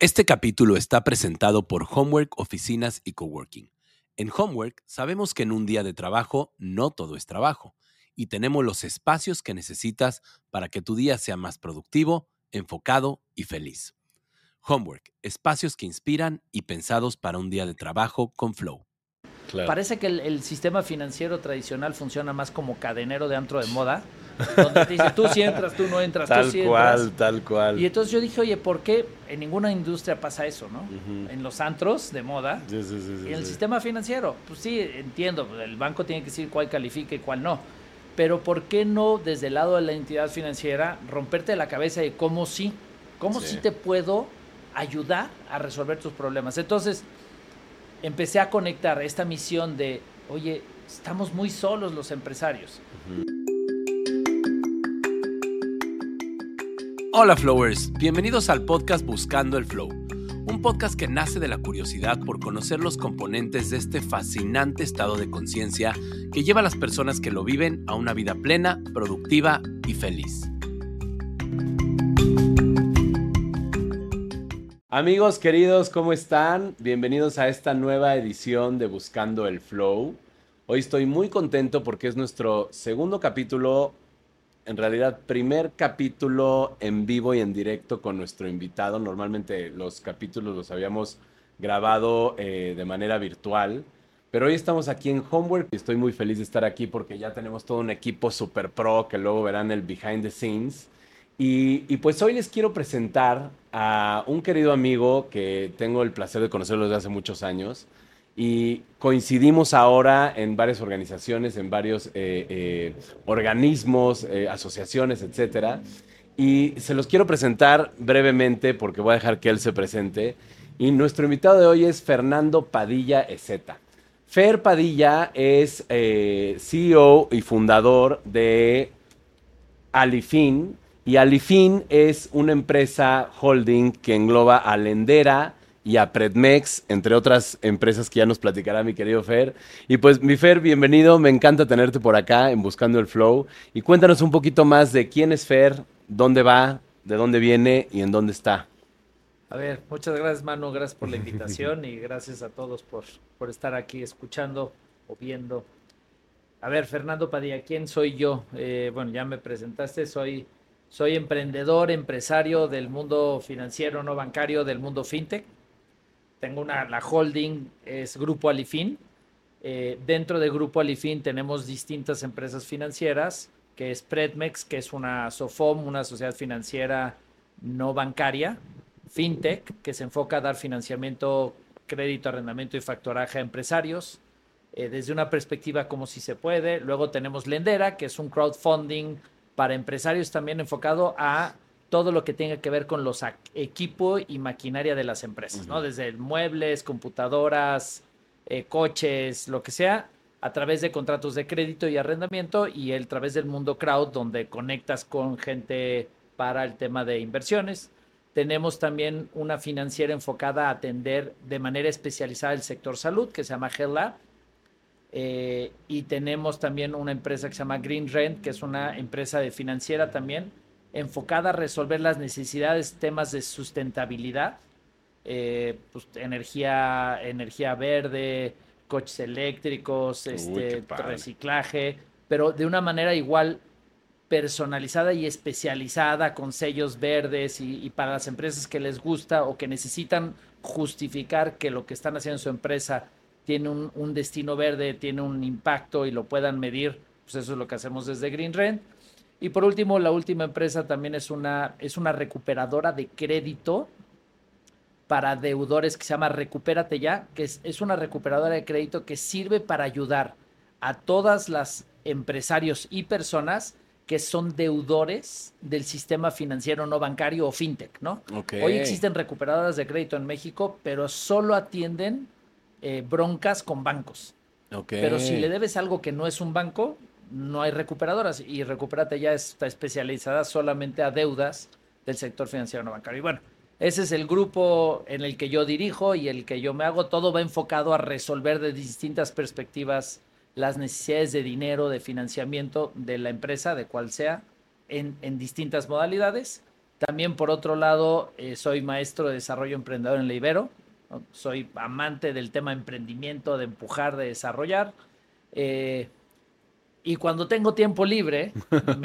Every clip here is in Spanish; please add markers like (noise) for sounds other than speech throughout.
Este capítulo está presentado por Homework Oficinas y Coworking. En Homework sabemos que en un día de trabajo no todo es trabajo y tenemos los espacios que necesitas para que tu día sea más productivo, enfocado y feliz. Homework, espacios que inspiran y pensados para un día de trabajo con flow. Parece que el, sistema financiero tradicional funciona más como cadenero de antro de moda, donde te dice, tú sí entras, tú no entras, tal tú sí cual, entras. Tal cual, Y entonces yo dije, oye, ¿por qué en ninguna industria pasa eso, no? En los antros de moda sí, sí, sí, y en el sistema financiero. Pues sí, entiendo, el banco tiene que decir cuál califica y cuál no. Pero ¿por qué no desde el lado de la entidad financiera romperte la cabeza de cómo sí, cómo sí, te puedo ayudar a resolver tus problemas? Entonces, empecé a conectar esta misión de, oye, estamos muy solos los empresarios. Hola Flowers, bienvenidos al podcast Buscando el Flow, un podcast que nace de la curiosidad por conocer los componentes de este fascinante estado de conciencia que lleva a las personas que lo viven a una vida plena, productiva y feliz. Amigos queridos, ¿cómo están? Bienvenidos a esta nueva edición de Buscando el Flow. Hoy estoy muy contento porque es nuestro segundo capítulo, en realidad primer capítulo en vivo y en directo con nuestro invitado. Normalmente los capítulos los habíamos grabado eh, de manera virtual, pero hoy estamos aquí en Homework y estoy muy feliz de estar aquí porque ya tenemos todo un equipo super pro que luego verán el behind the scenes. Y, pues hoy les quiero presentar a un querido amigo que tengo el placer de conocerlo desde hace muchos años y coincidimos ahora en varias organizaciones, en varios eh, eh, organismos, eh, asociaciones, etcétera. Y se los quiero presentar brevemente porque voy a dejar que él se presente. Y nuestro invitado de hoy es Fernando Padilla Ezeta. Fer Padilla es CEO y fundador de Alifin, y Alifin es una empresa holding que engloba a Lendera y a Predmex, entre otras empresas que ya nos platicará mi querido Fer. Y pues, mi Fer, bienvenido. Me encanta tenerte por acá en Buscando el Flow. Y cuéntanos un poquito más de quién es Fer, dónde va, de dónde viene y en dónde está. A ver, muchas gracias, Manu. Gracias por la (laughs) invitación y gracias a todos por, por estar aquí escuchando o viendo. A ver, Fernando Padilla, ¿quién soy yo? Eh, bueno, ya me presentaste, soy soy emprendedor, empresario del mundo financiero, no bancario, del mundo fintech. Tengo una, la holding es Grupo Alifin. Eh, dentro de Grupo Alifin tenemos distintas empresas financieras, que es Predmex, que es una SOFOM, una sociedad financiera no bancaria. Fintech, que se enfoca a dar financiamiento, crédito, arrendamiento y factoraje a empresarios. Eh, desde una perspectiva como si se puede. Luego tenemos Lendera, que es un crowdfunding para empresarios también enfocado a todo lo que tenga que ver con los equipo y maquinaria de las empresas, ¿no? Desde muebles, computadoras, eh, coches, lo que sea, a través de contratos de crédito y arrendamiento y a través del mundo crowd, donde conectas con gente para el tema de inversiones. Tenemos también una financiera enfocada a atender de manera especializada el sector salud, que se llama Health eh, y tenemos también una empresa que se llama Green Rent, que es una empresa de financiera también, enfocada a resolver las necesidades, temas de sustentabilidad, eh, pues, energía, energía verde, coches eléctricos, este, reciclaje, pero de una manera igual personalizada y especializada con sellos verdes y, y, para las empresas que les gusta o que necesitan justificar que lo que están haciendo en su empresa tiene un, destino verde, tiene un impacto y lo puedan medir, pues eso es lo que hacemos desde Green Rent. Y por último, la última empresa también es una, es una recuperadora de crédito para deudores que se llama Recupérate Ya, que es, es una recuperadora de crédito que sirve para ayudar a todas las empresarios y personas que son deudores del sistema financiero no bancario o fintech, ¿no? Hoy existen recuperadoras de crédito en México, pero solo atienden eh, broncas con bancos. Pero si le debes algo que no es un banco, no hay recuperadoras y Recupérate ya está especializada solamente a deudas del sector financiero no bancario. Y bueno, ese es el grupo en el que yo dirijo y el que yo me hago. Todo va enfocado a resolver de distintas perspectivas las necesidades de dinero, de financiamiento de la empresa, de cual sea, en, en distintas modalidades. También por otro lado, eh, soy maestro de desarrollo emprendedor en la Ibero. Soy amante del tema emprendimiento, de empujar, de desarrollar. Eh, y cuando tengo tiempo libre, (laughs)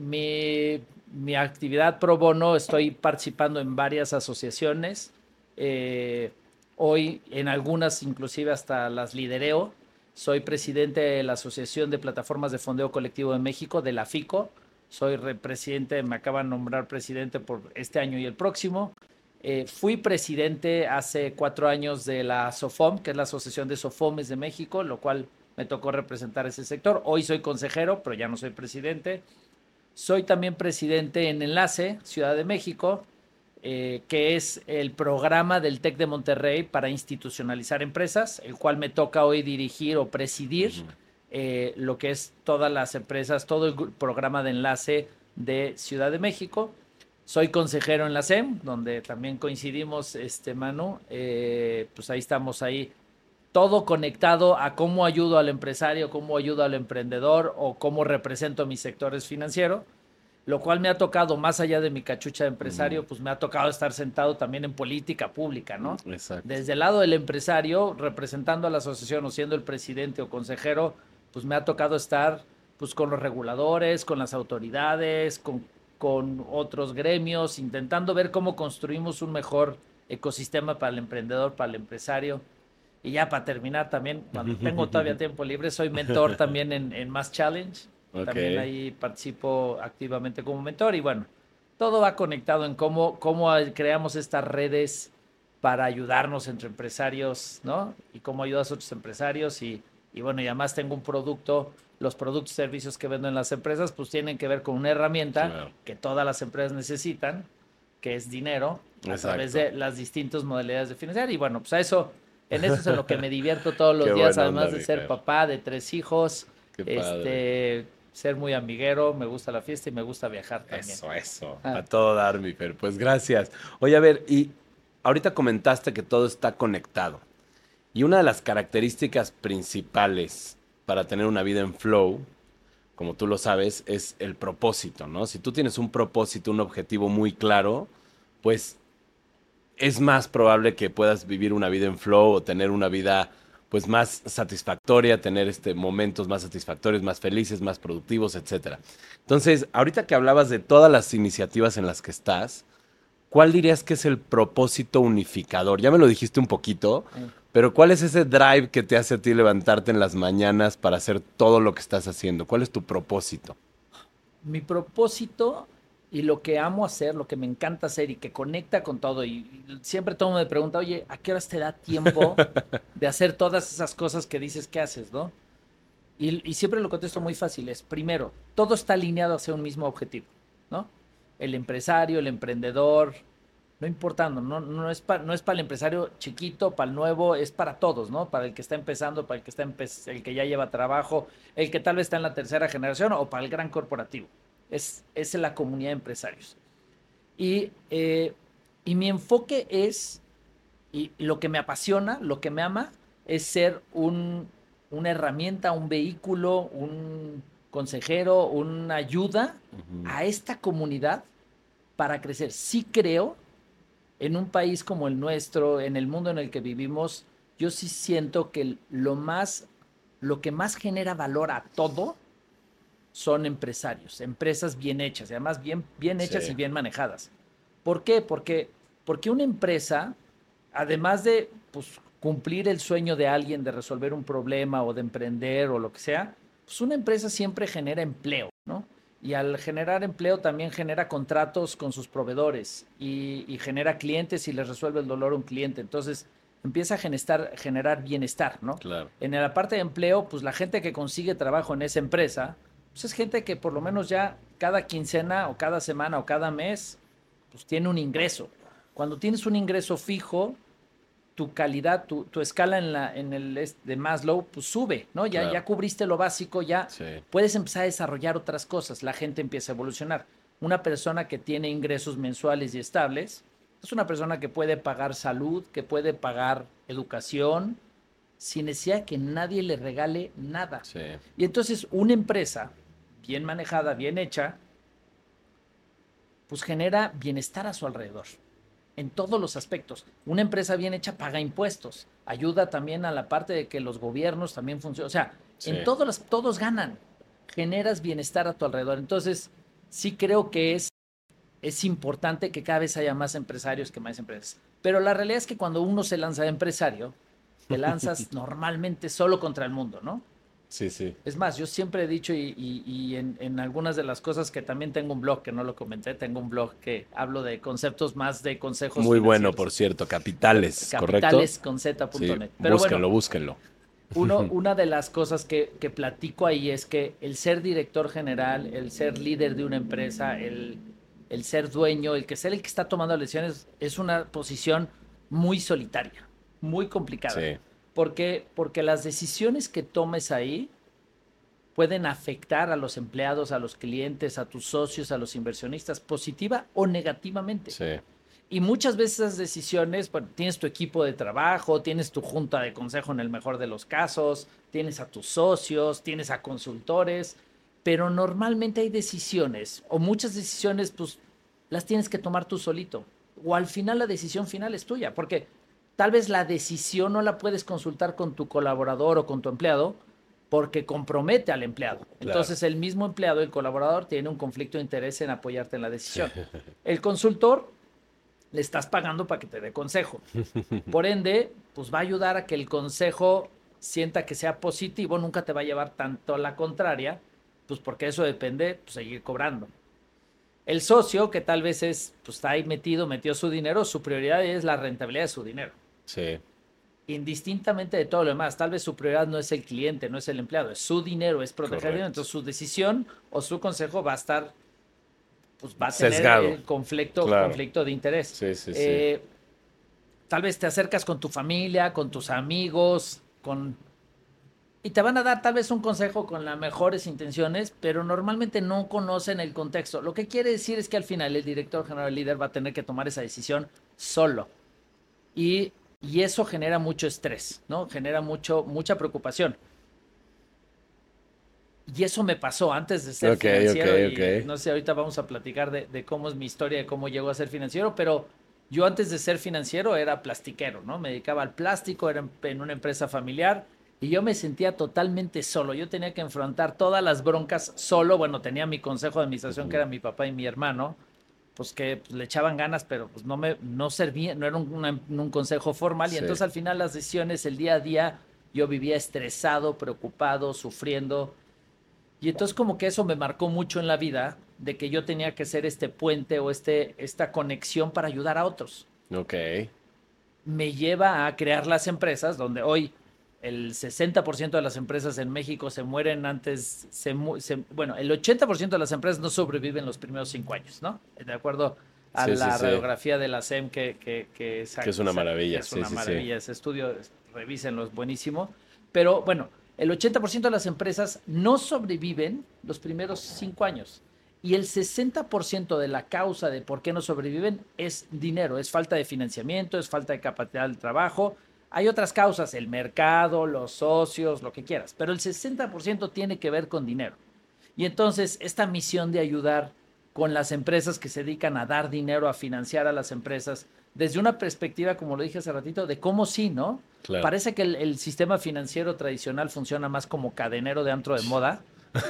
mi, actividad pro bono, estoy participando en varias asociaciones. Eh, hoy en algunas inclusive hasta las lidereo. Soy presidente de la Asociación de Plataformas de Fondeo Colectivo de México, de la FICO. Soy presidente, me acaban de nombrar presidente por este año y el próximo. Eh, fui presidente hace cuatro años de la SOFOM, que es la Asociación de Sofomes de México, lo cual me tocó representar ese sector. Hoy soy consejero, pero ya no soy presidente. Soy también presidente en Enlace, Ciudad de México, eh, que es el programa del TEC de Monterrey para institucionalizar empresas, el cual me toca hoy dirigir o presidir eh, lo que es todas las empresas, todo el programa de enlace de Ciudad de México. Soy consejero en la SEM, donde también coincidimos, este Manu. Eh, pues ahí estamos ahí todo conectado a cómo ayudo al empresario, cómo ayudo al emprendedor o cómo represento mis sectores financieros, lo cual me ha tocado, más allá de mi cachucha de empresario, pues me ha tocado estar sentado también en política pública, ¿no? Exacto. Desde el lado del empresario, representando a la asociación o siendo el presidente o consejero, pues me ha tocado estar pues con los reguladores, con las autoridades, con, con otros gremios, intentando ver cómo construimos un mejor ecosistema para el emprendedor, para el empresario y ya para terminar también, cuando (laughs) tengo todavía tiempo libre, soy mentor también en, en Mass Challenge. También ahí participo activamente como mentor y bueno, todo va conectado en cómo, cómo creamos estas redes para ayudarnos entre empresarios, ¿no? Y cómo ayudas a otros empresarios y, y bueno, y además tengo un producto, los productos y servicios que vendo en las empresas, pues tienen que ver con una herramienta que todas las empresas necesitan, que es dinero, a través de las distintas modalidades de financiar. Y bueno, pues a eso en eso es en lo que me divierto todos los días, además de ser papá de tres hijos. este, ser muy amiguero, me gusta la fiesta y me gusta viajar también. Eso, eso. Ah. A todo dar, mi Fer. Pues gracias. Oye, a ver, y ahorita comentaste que todo está conectado. Y una de las características principales para tener una vida en flow, como tú lo sabes, es el propósito, ¿no? Si tú tienes un propósito, un objetivo muy claro, pues es más probable que puedas vivir una vida en flow o tener una vida pues más satisfactoria, tener este momentos más satisfactorios, más felices, más productivos, etcétera. Entonces, ahorita que hablabas de todas las iniciativas en las que estás, ¿cuál dirías que es el propósito unificador? Ya me lo dijiste un poquito, pero ¿cuál es ese drive que te hace a ti levantarte en las mañanas para hacer todo lo que estás haciendo? ¿Cuál es tu propósito? Mi propósito y lo que amo hacer, lo que me encanta hacer y que conecta con todo. Y, siempre todo me pregunta, oye, ¿a qué horas te da tiempo (laughs) de hacer todas esas cosas que dices que haces, no? Y, siempre lo contesto muy fácil, es primero, todo está alineado hacia un mismo objetivo, ¿no? El empresario, el emprendedor, no importando, no, no es para no es para el empresario chiquito, para el nuevo, es para todos, ¿no? Para el que está empezando, para el que está el que ya lleva trabajo, el que tal vez está en la tercera generación o para el gran corporativo es, es la comunidad de empresarios. Y, eh, y mi enfoque es, y lo que me apasiona, lo que me ama, es ser un, una herramienta, un vehículo, un consejero, una ayuda a esta comunidad para crecer. Sí creo, en un país como el nuestro, en el mundo en el que vivimos, yo sí siento que lo más, lo que más genera valor a todo son empresarios, empresas bien hechas, y además bien, bien hechas y bien manejadas. ¿Por qué? Porque, porque una empresa, además de pues, cumplir el sueño de alguien de resolver un problema o de emprender o lo que sea, pues una empresa siempre genera empleo, ¿no? Y al generar empleo también genera contratos con sus proveedores y, genera clientes y les resuelve el dolor a un cliente. Entonces empieza a generar, generar bienestar, ¿no? Claro. En la parte de empleo, pues la gente que consigue trabajo en esa empresa, pues es gente que por lo menos ya cada quincena o cada semana o cada mes, pues tiene un ingreso. Cuando tienes un ingreso fijo, tu calidad, tu, escala en, la, en el de Maslow, pues sube, ¿no? Ya, ya cubriste lo básico, ya puedes empezar a desarrollar otras cosas, la gente empieza a evolucionar. Una persona que tiene ingresos mensuales y estables es una persona que puede pagar salud, que puede pagar educación, sin necesidad de que nadie le regale nada. Y entonces una empresa bien manejada, bien hecha, pues genera bienestar a su alrededor, en todos los aspectos. Una empresa bien hecha paga impuestos, ayuda también a la parte de que los gobiernos también funcionen, o sea, en todos los, todos ganan, generas bienestar a tu alrededor. Entonces, sí creo que es, es importante que cada vez haya más empresarios que más empresas. Pero la realidad es que cuando uno se lanza de empresario, te lanzas (laughs) normalmente solo contra el mundo, ¿no? Sí, sí. Es más, yo siempre he dicho y, en, algunas de las cosas que también tengo un blog, que no lo comenté, tengo un blog que hablo de conceptos más de consejos. Muy bueno, por cierto, capitales, capitales con z.net. Pero búsquenlo, búsquenlo. Uno, (laughs) una de las cosas que, que, platico ahí es que el ser director general, el ser líder de una empresa, el, el ser dueño, el que ser el que está tomando decisiones, es una posición muy solitaria, muy complicada. Sí. Porque, porque las decisiones que tomes ahí pueden afectar a los empleados, a los clientes, a tus socios, a los inversionistas, positiva o negativamente. Sí. Y muchas veces esas decisiones, bueno, tienes tu equipo de trabajo, tienes tu junta de consejo en el mejor de los casos, tienes a tus socios, tienes a consultores, pero normalmente hay decisiones, o muchas decisiones, pues las tienes que tomar tú solito, o al final la decisión final es tuya, porque tal vez la decisión no la puedes consultar con tu colaborador o con tu empleado, porque compromete al empleado. Entonces el mismo empleado, el colaborador, tiene un conflicto de interés en apoyarte en la decisión. (laughs) El consultor le estás pagando para que te dé consejo. (laughs) Por ende, pues va a ayudar a que el consejo sienta que sea positivo, nunca te va a llevar tanto a la contraria, pues porque eso depende pues, seguir cobrando. El socio, que tal vez es, pues está ahí metido, metió su dinero, su prioridad es la rentabilidad de su dinero. Sí. Indistintamente de todo lo demás, tal vez su prioridad no es el cliente, no es el empleado, es su dinero, es proteger dinero. Entonces su decisión o su consejo va a estar, pues va a tener conflicto, conflicto de interés. Sí, sí, eh, tal vez te acercas con tu familia, con tus amigos, con y te van a dar tal vez un consejo con las mejores intenciones, pero normalmente no conocen el contexto. Lo que quiere decir es que al final el director general líder va a tener que tomar esa decisión solo. Y, y eso genera mucho estrés, ¿no? Genera mucho, mucha preocupación. Y eso me pasó antes de ser financiero. no sé, ahorita vamos a platicar de, de, cómo es mi historia, de cómo llegó a ser financiero, pero yo antes de ser financiero era plastiquero, ¿no? Me dedicaba al plástico, era en una empresa familiar y yo me sentía totalmente solo. Yo tenía que enfrentar todas las broncas solo. Bueno, tenía mi consejo de administración, que era mi papá y mi hermano, pues que pues, le echaban ganas, pero pues no me no servía, no era un, consejo formal. Y entonces al final las decisiones, el día a día, yo vivía estresado, preocupado, sufriendo. Y entonces como que eso me marcó mucho en la vida, de que yo tenía que ser este puente o este, esta conexión para ayudar a otros. Ok. Me lleva a crear las empresas donde hoy el 60% de las empresas en México se mueren antes, se, bueno, el 80% de las empresas no sobreviven los primeros cinco años, ¿no? De acuerdo a la radiografía de la SEM que, que, que, es una maravilla. es una maravilla, ese estudio, revísenlo, es buenísimo. Pero bueno, el 80% de las empresas no sobreviven los primeros cinco años. Y el 60% de la causa de por qué no sobreviven es dinero, es falta de financiamiento, es falta de capacidad de trabajo, hay otras causas, el mercado, los socios, lo que quieras, pero el 60% tiene que ver con dinero. Y entonces esta misión de ayudar con las empresas que se dedican a dar dinero, a financiar a las empresas, desde una perspectiva, como lo dije hace ratito, de cómo sí, ¿no? Parece que el, sistema financiero tradicional funciona más como cadenero de antro de moda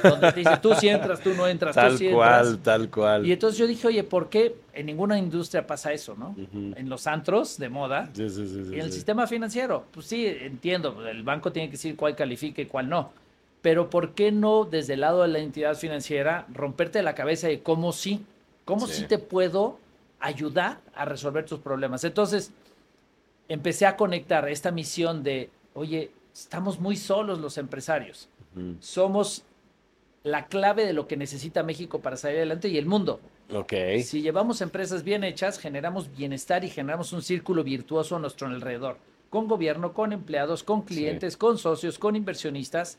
donde te dice, tú sí entras, tú no entras, tal tú sí cual, entras. Tal cual, Y entonces yo dije, oye, ¿por qué en ninguna industria pasa eso, no? En los antros de moda sí, sí, sí, y en el sistema financiero. Pues sí, entiendo, el banco tiene que decir cuál califica y cuál no. Pero ¿por qué no desde el lado de la entidad financiera romperte la cabeza de cómo sí, cómo sí, te puedo ayudar a resolver tus problemas? Entonces, empecé a conectar esta misión de, oye, estamos muy solos los empresarios. Somos la clave de lo que necesita México para salir adelante y el mundo. Ok. Si llevamos empresas bien hechas, generamos bienestar y generamos un círculo virtuoso a nuestro alrededor, con gobierno, con empleados, con clientes, con socios, con inversionistas.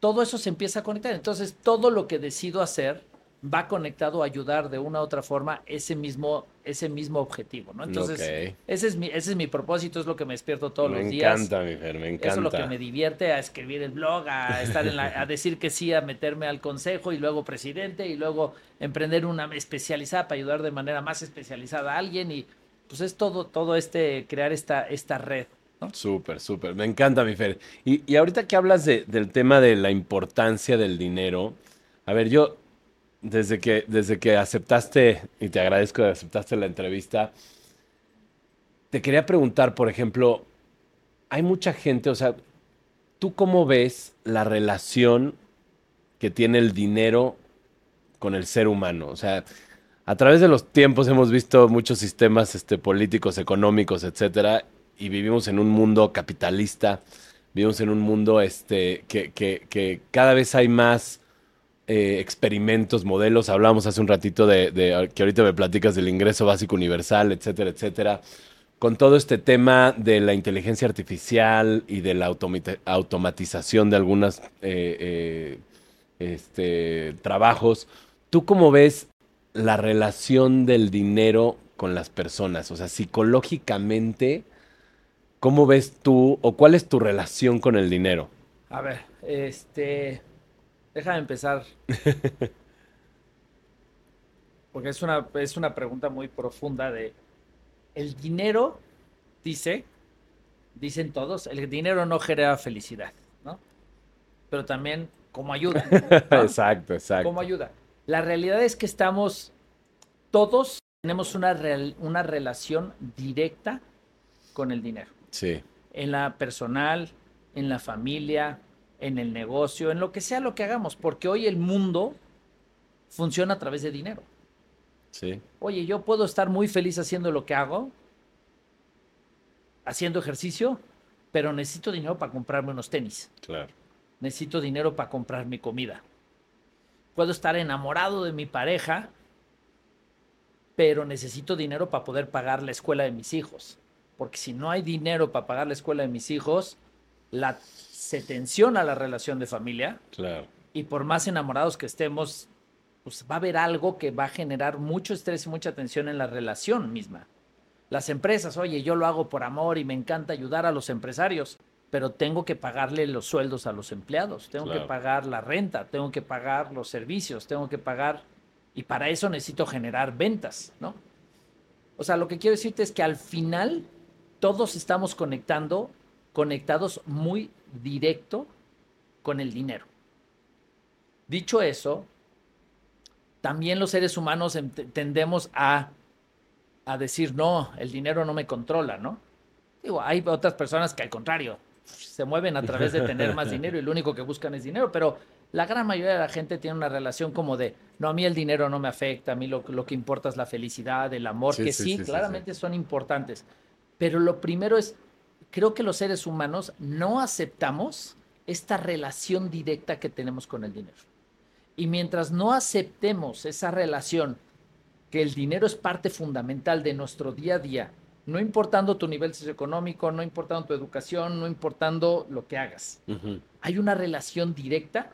Todo eso se empieza a conectar. Entonces, todo lo que decido hacer va conectado a ayudar de una u otra forma ese mismo, ese mismo objetivo, ¿no? Entonces, ese, es mi, ese es mi propósito, es lo que me despierto todos me los días. encanta, mi Fer, me encanta. Eso es lo que me divierte a escribir el blog, a (laughs) estar en la, a decir que sí, a meterme al consejo y luego presidente y luego emprender una especializada para ayudar de manera más especializada a alguien y pues es todo, todo este, crear esta, esta red. ¿no? Súper, súper. Me encanta, mi Fer. Y, y ahorita que hablas de- del tema de la importancia del dinero, a ver, yo, desde que, desde que aceptaste, y te agradezco que aceptaste la entrevista, te quería preguntar, por ejemplo, hay mucha gente, o sea, ¿tú cómo ves la relación que tiene el dinero con el ser humano? O sea, a través de los tiempos hemos visto muchos sistemas este, políticos, económicos, etcétera, y vivimos en un mundo capitalista, vivimos en un mundo este, que, que- que cada vez hay más eh, experimentos, modelos. Hablábamos hace un ratito de, de- que ahorita me platicas del ingreso básico universal, etcétera, etcétera. Con todo este tema de la inteligencia artificial y de la automatización de algunos este, trabajos, ¿tú cómo ves la relación del dinero con las personas? O sea, psicológicamente, ¿cómo ves tú o cuál es tu relación con el dinero? A ver, este, déjame empezar. (laughs) Porque es una, es una pregunta muy profunda de, el dinero, dice, dicen todos, el dinero no genera felicidad, ¿no? Pero también como ayuda. ¿no? (laughs) Exacto, exacto. ¿Cómo ayuda? La realidad es que estamos, todos tenemos una, real- una relación directa con el dinero. Sí, En la personal, en la familia, en el negocio, en lo que sea lo que hagamos, porque hoy el mundo funciona a través de dinero. sí, Oye, yo puedo estar muy feliz haciendo lo que hago, haciendo ejercicio, pero necesito dinero para comprarme unos tenis claro. necesito dinero para comprar mi comida. Puedo estar enamorado de mi pareja, pero necesito dinero para poder pagar la escuela de mis hijos. Porque si no hay dinero para pagar la escuela de mis hijos, la, se tensiona la relación de familia Claro. y por más enamorados que estemos, pues va a haber algo que va a generar mucho estrés y mucha tensión en la relación misma. Las empresas, oye, yo lo hago por amor y me encanta ayudar a los empresarios, pero tengo que pagarle los sueldos a los empleados, tengo Claro. que pagar la renta, tengo que pagar los servicios, tengo que pagar, y para eso necesito generar ventas, ¿no? O sea, lo que quiero decirte es que al final todos estamos conectando, conectados muy directo con el dinero. Dicho eso, también los seres humanos em- tendemos a, a decir, no, el dinero no me controla, ¿no? Digo, hay otras personas que al contrario, se mueven a través de tener más (laughs) dinero y lo único que buscan es dinero, pero la gran mayoría de la gente tiene una relación como de, no, a mí el dinero no me afecta, a mí lo, lo que importa es la felicidad, el amor, Sí, que sí, sí, sí, sí, claramente son importantes, pero lo primero es, creo que los seres humanos no aceptamos esta relación directa que tenemos con el dinero. Y mientras no aceptemos esa relación, que el dinero es parte fundamental de nuestro día a día, no importando tu nivel socioeconómico, no importando tu educación, no importando lo que hagas, hay una relación directa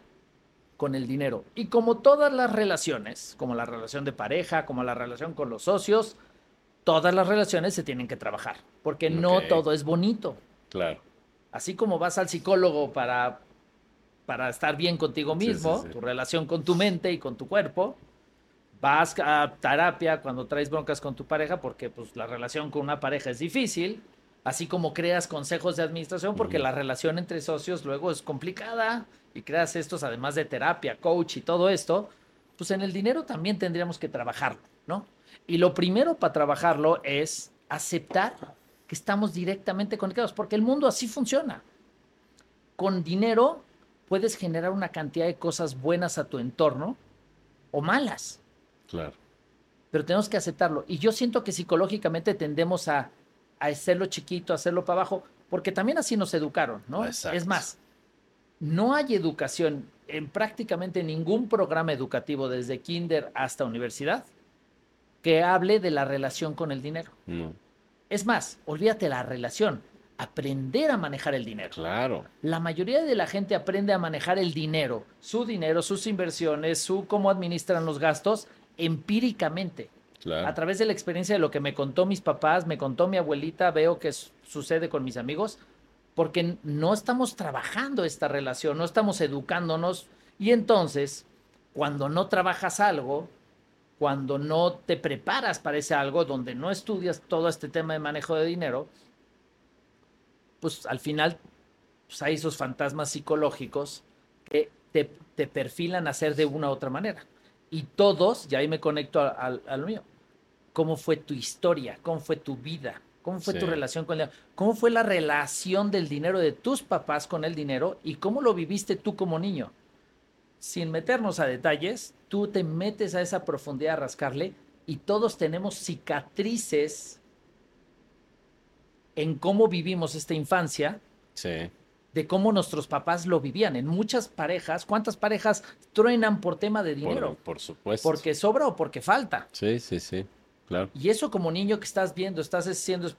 con el dinero. Y como todas las relaciones, como la relación de pareja, como la relación con los socios, todas las relaciones se tienen que trabajar, porque no todo es bonito. Claro. Así como vas al psicólogo para, para estar bien contigo Sí, sí, mismo, sí. tu relación con tu mente y con tu cuerpo, vas a terapia cuando traes broncas con tu pareja, porque pues, la relación con una pareja es difícil, así como creas consejos de administración, porque la relación entre socios luego es complicada y creas estos, además de terapia, coach y todo esto, pues en el dinero también tendríamos que trabajarlo, ¿no? Y lo primero para trabajarlo es aceptar que estamos directamente conectados, porque el mundo así funciona. Con dinero puedes generar una cantidad de cosas buenas a tu entorno o malas, Claro. pero tenemos que aceptarlo. Y yo siento que psicológicamente tendemos a, a hacerlo chiquito, a hacerlo para abajo, porque también así nos educaron, ¿no? Exacto. Es más, no hay educación en prácticamente ningún programa educativo, desde kinder hasta universidad, que hable de la relación con el dinero. No. Es más, olvídate la relación. aprender a manejar el dinero. Claro. La mayoría de la gente aprende a manejar el dinero, su dinero, sus inversiones, su cómo administran los gastos empíricamente. A través de la experiencia de lo que me contó mis papás, me contó mi abuelita, veo que sucede con mis amigos, porque no estamos trabajando esta relación, no estamos educándonos y entonces cuando no trabajas algo, cuando no te preparas para ese algo, donde no estudias todo este tema de manejo de dinero, pues al final pues, hay esos fantasmas psicológicos que te, perfilan a hacer de una u otra manera. Y todos, y ahí me conecto a, lo mío, ¿cómo fue tu historia? ¿Cómo fue tu vida? ¿Cómo fue tu relación con el dinero? ¿Cómo fue la relación del dinero de tus papás con el dinero y cómo lo viviste tú como niño? Sin meternos a detalles, tú te metes a esa profundidad a rascarle y todos tenemos cicatrices en cómo vivimos esta infancia. De cómo nuestros papás lo vivían. En muchas parejas, ¿cuántas parejas truenan por tema de dinero? Por, supuesto. Porque sobra o porque falta. Sí, sí, sí. Claro. Y eso como niño que estás viendo, estás haciendo,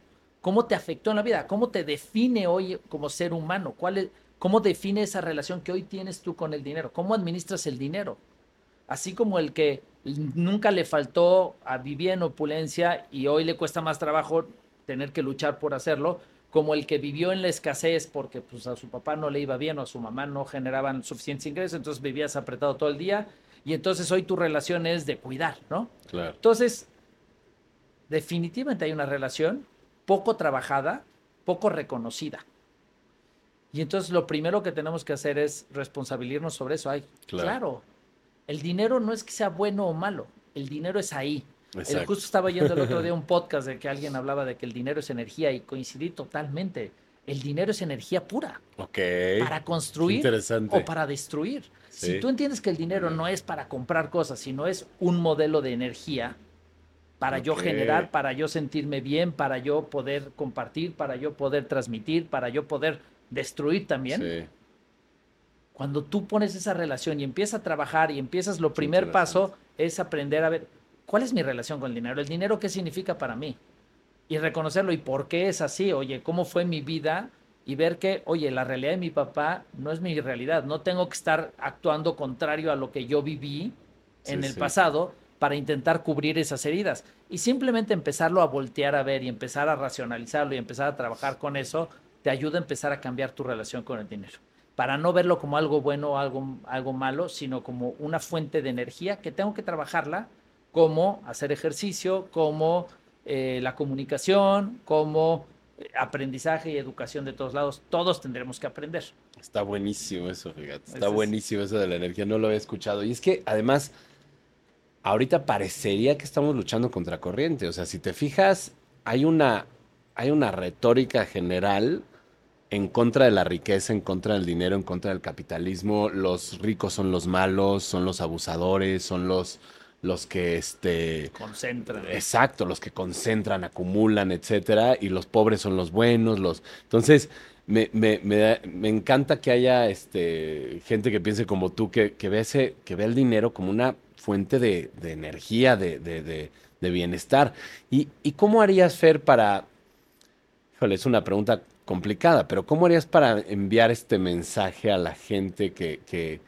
¿cómo te afectó en la vida? ¿Cómo te define hoy como ser humano? ¿Cuál es, ¿Cómo define esa relación que hoy tienes tú con el dinero? ¿Cómo administras el dinero? Así como el que nunca le faltó a vivir en opulencia y hoy le cuesta más trabajo tener que luchar por hacerlo, como el que vivió en la escasez porque pues, a su papá no le iba bien o a su mamá no generaban suficientes ingresos, entonces vivías apretado todo el día y entonces hoy tu relación es de cuidar, ¿no? Claro. Entonces, definitivamente hay una relación poco trabajada, poco reconocida. Y entonces lo primero que tenemos que hacer es responsabilizarnos sobre eso. Ay, claro. el dinero no es que sea bueno o malo, el dinero es ahí. El, justo estaba yendo el otro día un (laughs) podcast de que alguien hablaba de que el dinero es energía y coincidí totalmente. El dinero es energía pura. Ok. Para construir o para destruir. Si tú entiendes que el dinero no es para comprar cosas, sino es un modelo de energía para yo generar, para yo sentirme bien, para yo poder compartir, para yo poder transmitir, para yo poder destruir también. Sí. Cuando tú pones esa relación y empiezas a trabajar y empiezas, lo primer paso es aprender a ver, ¿Cuál es mi relación con el dinero? ¿El dinero qué significa para mí? Y reconocerlo y por qué es así. Oye, ¿cómo fue mi vida? Y ver que, oye, la realidad de mi papá no es mi realidad. No tengo que estar actuando contrario a lo que yo viví en el pasado para intentar cubrir esas heridas. Y simplemente empezarlo a voltear a ver y empezar a racionalizarlo y empezar a trabajar con eso, te ayuda a empezar a cambiar tu relación con el dinero. Para no verlo como algo bueno o algo, algo malo, sino como una fuente de energía que tengo que trabajarla como hacer ejercicio, como eh, la comunicación, como eh, aprendizaje y educación de todos lados. Todos tendremos que aprender. Está buenísimo eso, fíjate. Está buenísimo eso de la energía. No lo había escuchado. Y es que además, ahorita parecería que estamos luchando contra corriente. O sea, si te fijas, hay una, hay una retórica general en contra de la riqueza, en contra del dinero, en contra del capitalismo. Los ricos son los malos, son los abusadores, son los los que este concentran. Exacto, los que concentran, acumulan, etcétera, y los pobres son los buenos, los entonces me, me, me, me encanta que haya este gente que piense como tú, que, que ve ese, que ve el dinero como una fuente de, de energía, de, de, de, bienestar. ¿Y, ¿Y cómo harías, Fer, para. Híjole, es una pregunta complicada, pero ¿cómo harías para enviar este mensaje a la gente que, que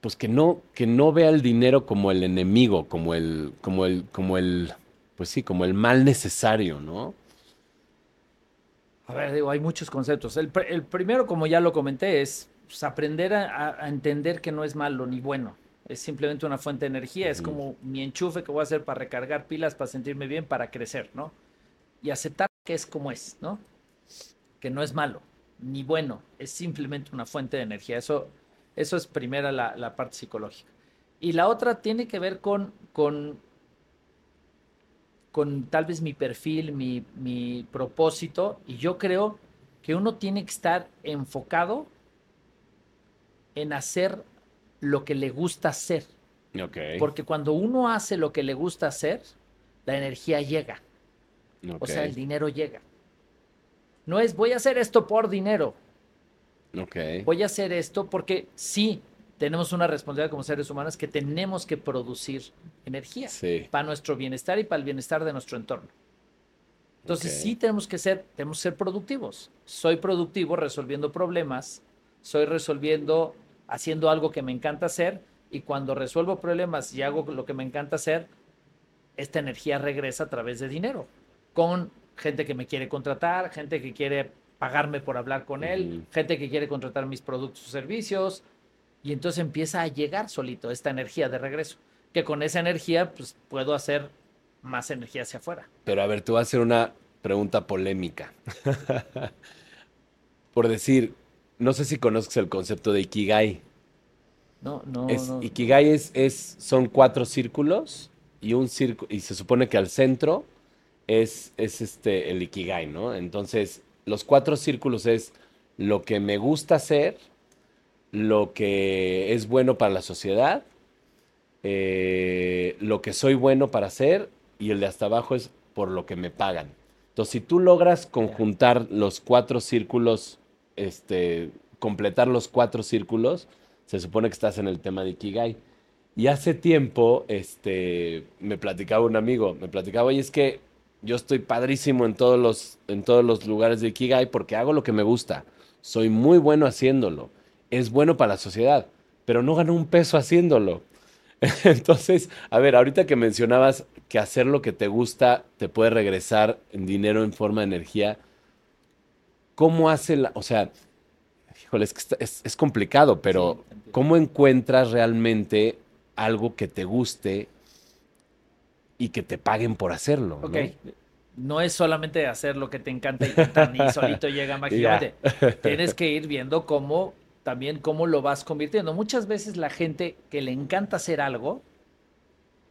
pues que no, que no vea el dinero como el enemigo, como el, como el, como el, pues sí, como el mal necesario, ¿no? A ver, digo, hay muchos conceptos. El, primero, como ya lo comenté, es pues, aprender a, entender que no es malo ni bueno. Es simplemente una fuente de energía. Es como mi enchufe que voy a hacer para recargar pilas, para sentirme bien, para crecer, ¿no? Y aceptar que es como es, ¿no? Que no es malo ni bueno. Es simplemente una fuente de energía. Eso eso es primera la, parte psicológica. Y la otra tiene que ver con, con, con tal vez mi perfil, mi, mi propósito. Y yo creo que uno tiene que estar enfocado en hacer lo que le gusta hacer. Porque cuando uno hace lo que le gusta hacer, la energía llega. O sea, el dinero llega. No es voy a hacer esto por dinero. Voy a hacer esto porque sí tenemos una responsabilidad como seres humanos que tenemos que producir energía para nuestro bienestar y para el bienestar de nuestro entorno. Entonces sí tenemos que ser, tenemos que ser productivos. Soy productivo resolviendo problemas, soy resolviendo, haciendo algo que me encanta hacer y cuando resuelvo problemas y hago lo que me encanta hacer, esta energía regresa a través de dinero, con gente que me quiere contratar, gente que quiere pagarme por hablar con él, gente que quiere contratar mis productos o servicios y entonces empieza a llegar solito esta energía de regreso, que con esa energía pues puedo hacer más energía hacia afuera. Pero a ver, te voy a hacer una pregunta polémica. (laughs) Por decir, no sé si conoces el concepto de Ikigai. No, no, Es, no. Ikigai es, es, son cuatro círculos y un círculo, y se supone que al centro es, es este, el Ikigai, ¿no? Entonces, los cuatro círculos es lo que me gusta hacer, lo que es bueno para la sociedad, eh, lo que soy bueno para hacer y el de hasta abajo es por lo que me pagan. Entonces, si tú logras conjuntar los cuatro círculos, este, completar los cuatro círculos, se supone que estás en el tema de Ikigai. Y hace tiempo, este, me platicaba un amigo, me platicaba, oye, es que yo estoy padrísimo en todos los, en todos los lugares de Ikigai porque hago lo que me gusta. Soy muy bueno haciéndolo. Es bueno para la sociedad, pero no gano un peso haciéndolo. (laughs) Entonces, a ver, ahorita que mencionabas que hacer lo que te gusta te puede regresar en dinero en forma de energía, ¿cómo hace la, o sea, híjole, es que está- es, es complicado, pero Sí. ¿cómo encuentras realmente algo que te guste y que te paguen por hacerlo? Ok. ¿no? No es solamente hacer lo que te encanta y (laughs) solito llega mágicamente. Tienes que ir viendo cómo también cómo lo vas convirtiendo. Muchas veces la gente que le encanta hacer algo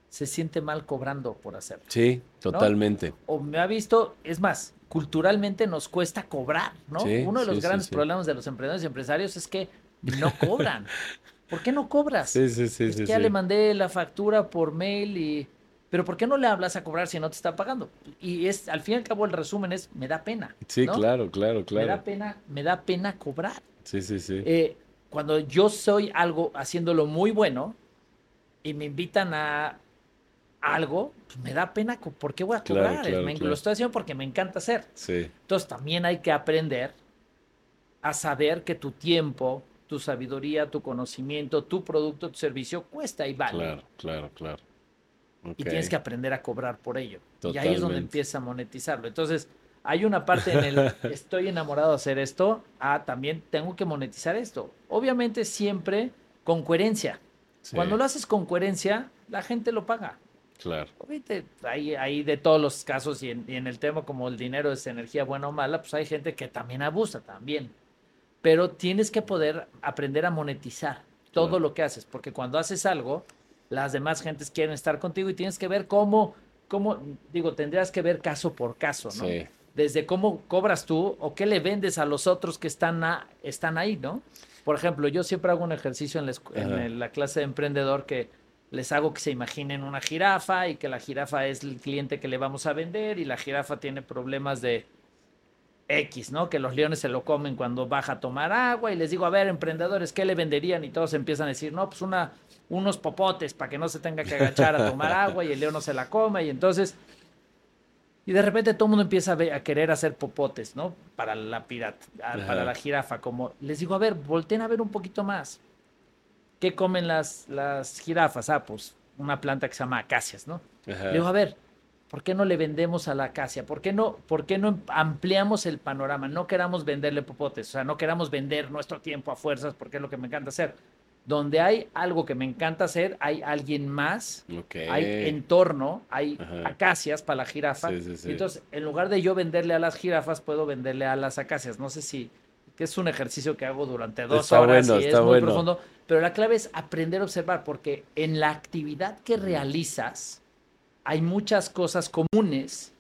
se siente mal cobrando por hacerlo. Sí, totalmente. O me ha visto, es más, culturalmente nos cuesta cobrar, ¿no? Sí, Uno de los sí, grandes sí. problemas de los emprendedores y empresarios es que no (laughs) cobran. ¿Por qué no cobras? Sí, sí, sí, es que ya le mandé la factura por mail y... Pero ¿por qué no le hablas a cobrar si no te está pagando? Y es, al fin y al cabo, el resumen es, me da pena. Sí, ¿no? claro, claro, Me da claro. pena, me da pena cobrar. Sí, sí, sí. Eh, cuando yo soy algo haciéndolo muy bueno y me invitan a algo, pues me da pena. ¿Por qué voy a Claro, cobrar? claro, Me- claro. Lo estoy haciendo porque me encanta hacer. Sí, Entonces también hay que aprender a saber que tu tiempo, tu sabiduría, tu conocimiento, tu producto, tu servicio cuesta y vale. claro, claro, claro. Y tienes que aprender a cobrar por ello. Y ahí es donde empieza a monetizarlo. Entonces, hay una parte en el (laughs) estoy enamorado de hacer esto, ah, también tengo que monetizar esto. Obviamente siempre con coherencia. Sí, Cuando lo haces con coherencia, la gente lo paga. Claro, Obviamente, hay, hay de todos los casos y en, y en el tema como el dinero es energía buena o mala, pues hay gente que también abusa también. Pero tienes que poder aprender a monetizar todo Claro. lo que haces, porque cuando haces algo, las demás gentes quieren estar contigo y tienes que ver cómo, cómo, digo, tendrías que ver caso por caso, ¿no? sí. Desde cómo cobras tú o qué le vendes a los otros que están, a- están ahí, ¿no? Por ejemplo, yo siempre hago un ejercicio en la, en la clase de emprendedor que les hago que se imaginen una jirafa y que la jirafa es el cliente que le vamos a vender y la jirafa tiene problemas de X, ¿no? Que los leones se lo comen cuando baja a tomar agua y les digo, a ver, emprendedores, ¿qué le venderían? Y todos empiezan a decir, no, pues una, unos popotes para que no se tenga que agachar a tomar (laughs) agua y el león no se la come y entonces... Y de repente todo el mundo empieza a, querer hacer popotes, ¿no? Para la pirata, a- para la jirafa. Como les digo, a ver, volteen a ver un poquito más. ¿Qué comen las, las jirafas? Ah, pues una planta que se llama acacias, ¿no? Ajá. Le digo, a ver, ¿por qué no le vendemos a la acacia? ¿Por qué no, por qué no ampliamos el panorama? No queramos venderle popotes, o sea, no queramos vender nuestro tiempo a fuerzas porque es lo que me encanta hacer. Donde hay algo que me encanta hacer, hay alguien más, hay entorno, hay Ajá. acacias para la jirafa. Sí, sí, sí. Entonces, en lugar de yo venderle a las jirafas, puedo venderle a las acacias. No sé si que es un ejercicio que hago durante dos Está horas bueno, y es muy bueno. profundo. Pero la clave es aprender a observar, porque en la actividad que realizas hay muchas cosas comunes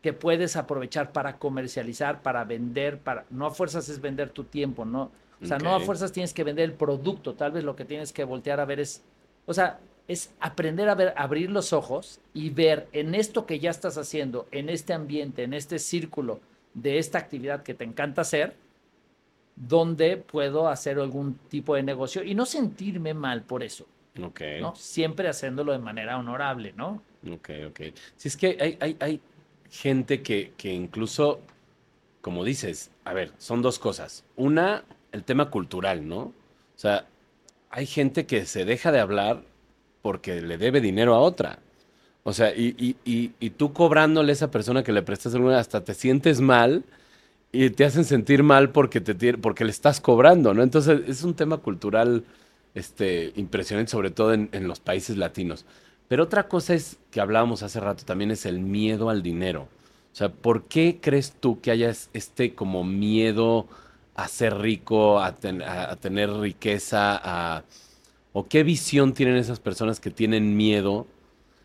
que puedes aprovechar para comercializar, para vender, para no a fuerzas es vender tu tiempo, no, o sea, no a fuerzas tienes que vender el producto, tal vez lo que tienes que voltear a ver es, o sea, es aprender a ver, abrir los ojos y ver en esto que ya estás haciendo, en este ambiente, en este círculo de esta actividad que te encanta hacer, dónde puedo hacer algún tipo de negocio y no sentirme mal por eso, Ok. ¿no? Siempre haciéndolo de manera honorable, ¿no? Ok, ok. Si es que hay, hay, hay, gente que, que incluso, como dices, a ver, son dos cosas. Una, el tema cultural, ¿no? O sea, hay gente que se deja de hablar porque le debe dinero a otra. O sea, y, y, y, tú cobrándole a esa persona que le prestas alguna, hasta te sientes mal y te hacen sentir mal porque, te, porque le estás cobrando, ¿no? Entonces, es un tema cultural este, impresionante, sobre todo en, en los países latinos. Pero otra cosa es que hablábamos hace rato también es el miedo al dinero. O sea, ¿por qué crees tú que haya es- este como miedo a ser rico, a, ten- a- a tener riqueza, a, o qué visión tienen esas personas que tienen miedo?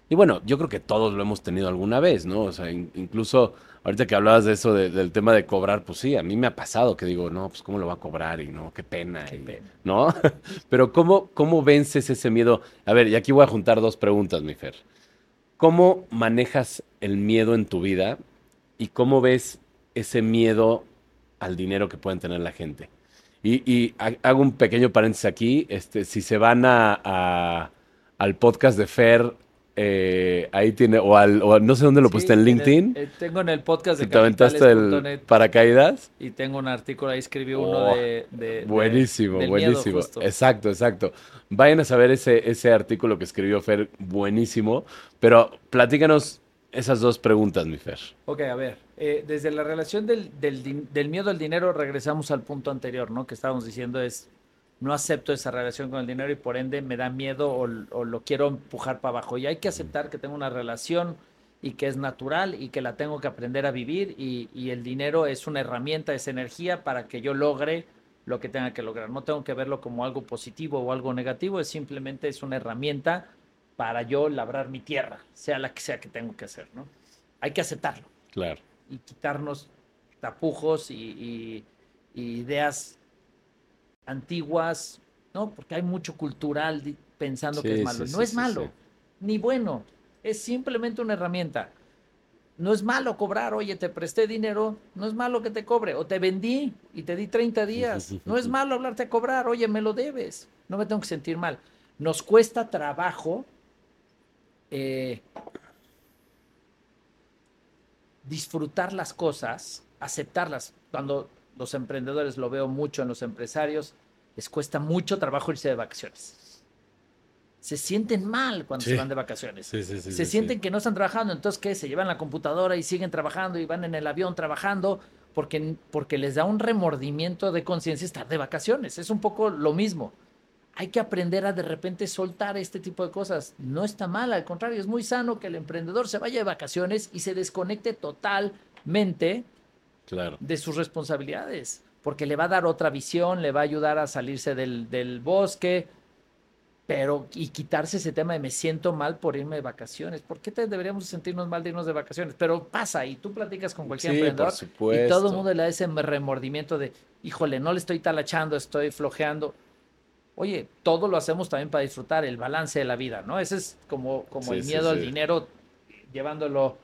Y bueno, yo creo que todos lo hemos tenido alguna vez, ¿no? O sea, in- incluso ahorita que hablabas de eso, de- del tema de cobrar, pues sí, a mí me ha pasado que digo, no, pues cómo lo va a cobrar y no, qué pena, Qué y- pena. ¿no? (laughs) Pero ¿cómo, cómo vences ese miedo? A ver, y aquí voy a juntar dos preguntas, mi Fer. ¿Cómo manejas el miedo en tu vida y cómo ves ese miedo al dinero que pueden tener la gente? Y, y ha- hago un pequeño paréntesis aquí. Este, si se van a, a- al podcast de Fer, eh, ahí tiene, o, al, o no sé dónde lo Sí, pusiste en LinkedIn. eh, tengo en el podcast de te aventaste el paracaídas. y tengo un artículo, ahí escribí uno Oh, de, de- de- Buenísimo, buenísimo. Exacto, exacto. Vayan a saber ese, ese artículo que escribió Fer, buenísimo. Pero platícanos esas dos preguntas, mi Fer. Ok, a ver, eh, desde la relación del, del del miedo al dinero regresamos al punto anterior, ¿no? Que estábamos diciendo es, no acepto esa relación con el dinero y por ende me da miedo o, o lo quiero empujar para abajo. Y hay que aceptar que tengo una relación y que es natural y que la tengo que aprender a vivir y, y el dinero es una herramienta, es energía para que yo logre lo que tenga que lograr. No tengo que verlo como algo positivo o algo negativo, es simplemente es una herramienta para yo labrar mi tierra, sea la que sea que tengo que hacer, ¿no? Hay que aceptarlo Claro. y quitarnos tapujos y, y- y ideas antiguas, ¿no? Porque hay mucho cultural pensando que es malo. sí, no sí, es malo, ni bueno, es simplemente una herramienta. No es malo cobrar, oye, te presté dinero, no es malo que te cobre, o te vendí y te di 30 días, (laughs) no es malo hablarte a cobrar, oye, me lo debes, no me tengo que sentir mal. Nos cuesta trabajo eh, disfrutar las cosas, aceptarlas. Cuando los emprendedores, lo veo mucho en los empresarios, les cuesta mucho trabajo irse de vacaciones. Se sienten mal cuando Sí. se van de vacaciones. Sí, sí, sí. se sienten que no están trabajando, entonces ¿qué? Se llevan la computadora y siguen trabajando y van en el avión trabajando porque, porque les da un remordimiento de conciencia estar de vacaciones. Es un poco lo mismo. Hay que aprender a de repente soltar este tipo de cosas. No está mal, al contrario, es muy sano que el emprendedor se vaya de vacaciones y se desconecte totalmente Claro. de sus responsabilidades, porque le va a dar otra visión, le va a ayudar a salirse del, del bosque, pero y quitarse ese tema de me siento mal por irme de vacaciones. ¿Por qué te deberíamos sentirnos mal de irnos de vacaciones? Pero pasa y tú platicas con cualquier Sí, emprendedor y todo el mundo le da ese remordimiento de, híjole, no le estoy talachando, estoy flojeando. Oye, todo lo hacemos también para disfrutar el balance de la vida, ¿no? Ese es como, como Sí, el sí, miedo al sí. dinero, llevándolo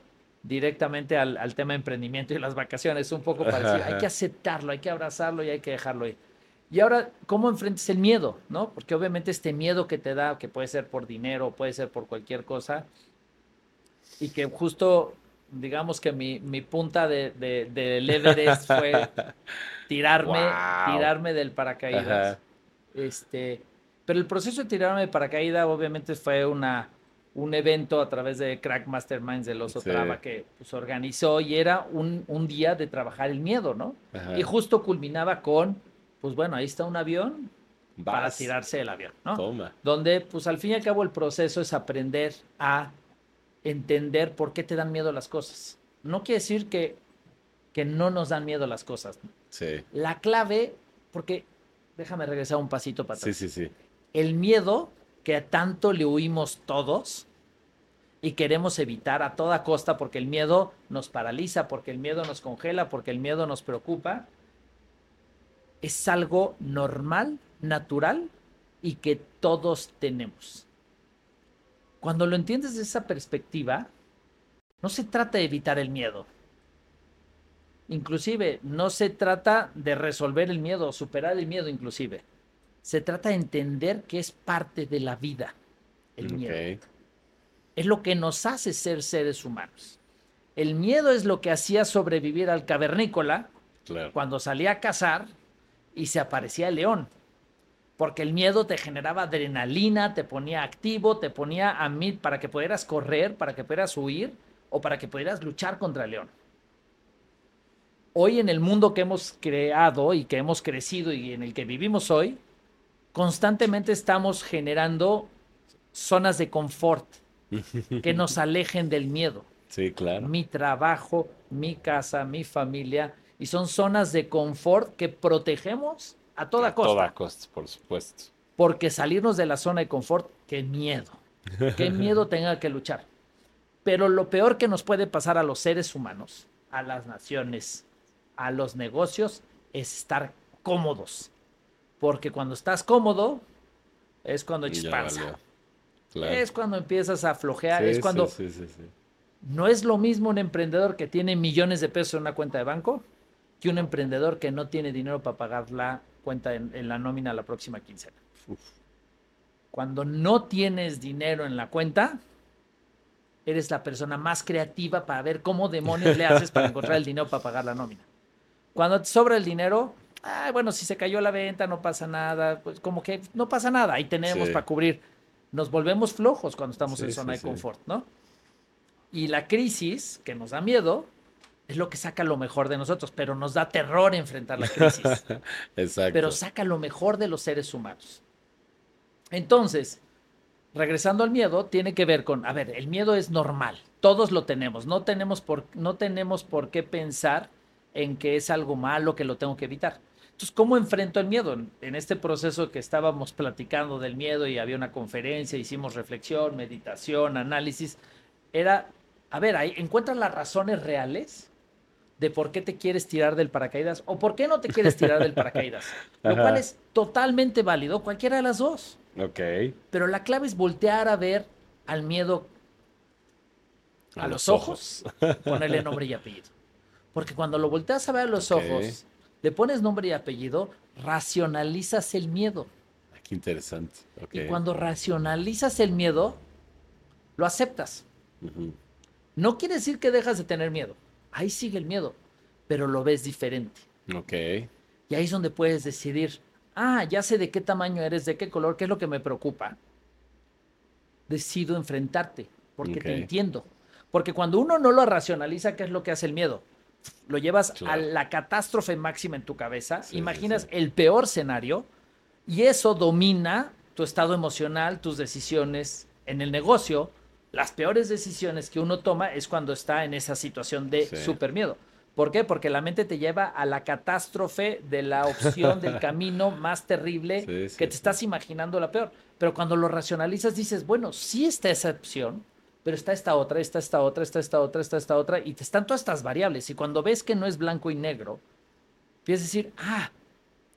directamente al, al tema de emprendimiento y las vacaciones, un poco parecido. Ajá, Hay que aceptarlo, hay que abrazarlo y hay que dejarlo ir. Y ahora, ¿cómo enfrentas el miedo? ¿No? Porque obviamente este miedo que te da, que puede ser por dinero, puede ser por cualquier cosa, y que justo, digamos que mi, mi punta de, de- del Everest fue (laughs) tirarme, Wow. tirarme del paracaídas. Ajá. Este, pero el proceso de tirarme de paracaídas obviamente fue una, un evento a través de Crack Masterminds del Oso Sí. Traba que pues, organizó y era un, un día de trabajar el miedo, ¿no? Ajá. Y justo culminaba con, pues bueno, ahí está un avión para tirarse del avión, ¿no? Toma. Donde pues al fin y al cabo el proceso es aprender a entender por qué te dan miedo las cosas. No quiere decir que, que no nos dan miedo las cosas. Sí. La clave, porque déjame regresar un pasito para Sí, atrás. sí, sí. El miedo que a tanto le huimos todos y queremos evitar a toda costa porque el miedo nos paraliza, porque el miedo nos congela, porque el miedo nos preocupa, es algo normal, natural y que todos tenemos. Cuando lo entiendes de esa perspectiva, no se trata de evitar el miedo. Inclusive, no se trata de resolver el miedo, superar el miedo inclusive. Se trata de entender que es parte de la vida, el miedo. Es lo que nos hace ser seres humanos. El miedo es lo que hacía sobrevivir al cavernícola Claro. cuando salía a cazar y se aparecía el león. Porque el miedo te generaba adrenalina, te ponía activo, te ponía a mí para que pudieras correr, para que pudieras huir o para que pudieras luchar contra el león. Hoy en el mundo que hemos creado y que hemos crecido y en el que vivimos hoy, constantemente estamos generando zonas de confort (laughs) que nos alejen del miedo Sí, claro. mi trabajo, mi casa, mi familia, y son zonas de confort que protegemos a toda costa. Toda costa, por supuesto. Porque salirnos de la zona de confort, qué miedo. Qué (laughs) miedo tenga que luchar. Pero lo peor que nos puede pasar a los seres humanos, a las naciones, a los negocios, es estar cómodos. Porque cuando estás cómodo, es cuando echas panza. Claro. Es cuando empiezas a flojear, Sí, es cuando sí, sí. no es lo mismo un emprendedor que tiene millones de pesos en una cuenta de banco que un emprendedor que no tiene dinero para pagar la cuenta en, en la nómina la próxima quincena. Uf. Cuando no tienes dinero en la cuenta, eres la persona más creativa para ver cómo demonios le haces para encontrar el dinero para pagar la nómina. Cuando te sobra el dinero, ah, bueno, si se cayó la venta, no pasa nada, pues como que no pasa nada, ahí tenemos Sí. para cubrir. Nos volvemos flojos cuando estamos Sí, en sí, zona de sí. confort, ¿no? Y la crisis, que nos da miedo, es lo que saca lo mejor de nosotros, pero nos da terror enfrentar la (laughs) crisis Exacto. pero saca lo mejor de los seres humanos. Entonces, regresando al miedo, tiene que ver con, a ver, el miedo es normal, todos lo tenemos, no tenemos por, no tenemos por qué pensar en que es algo malo que lo tengo que evitar. Entonces, ¿cómo enfrento el miedo? En, este proceso que estábamos platicando del miedo y había una conferencia, hicimos reflexión, meditación, análisis, era, a ver, ahí encuentras las razones reales de por qué te quieres tirar del paracaídas o por qué no te quieres tirar del paracaídas. (laughs) Lo cual es totalmente válido, cualquiera de las dos. Ok. Pero la clave es voltear a ver al miedo a, los ojos, ponerle nombre y (laughs) apellido. Porque cuando lo volteas a ver a los ojos, le pones nombre y apellido, racionalizas el miedo. Ah, Qué interesante. Y cuando racionalizas el miedo, lo aceptas. No quiere decir que dejas de tener miedo. Ahí sigue el miedo, pero lo ves diferente. Ok. Y ahí es donde puedes decidir, ah, ya sé de qué tamaño eres, de qué color, qué es lo que me preocupa. Decido enfrentarte, porque te entiendo. Porque cuando uno no lo racionaliza, ¿qué es lo que hace el miedo? Lo llevas a la catástrofe máxima en tu cabeza, Sí, imaginas sí. el peor escenario y eso domina tu estado emocional, tus decisiones en el negocio. Las peores decisiones que uno toma es cuando está en esa situación de Sí. super miedo. ¿Por qué? Porque la mente te lleva a la catástrofe de la opción del (laughs) camino más terrible que te estás imaginando la peor. Pero cuando lo racionalizas dices, bueno, sí está esa opción, pero está esta otra, está esta otra, está esta otra, está esta otra, y te están todas estas variables. Y cuando ves que no es blanco y negro, empiezas decir, ah,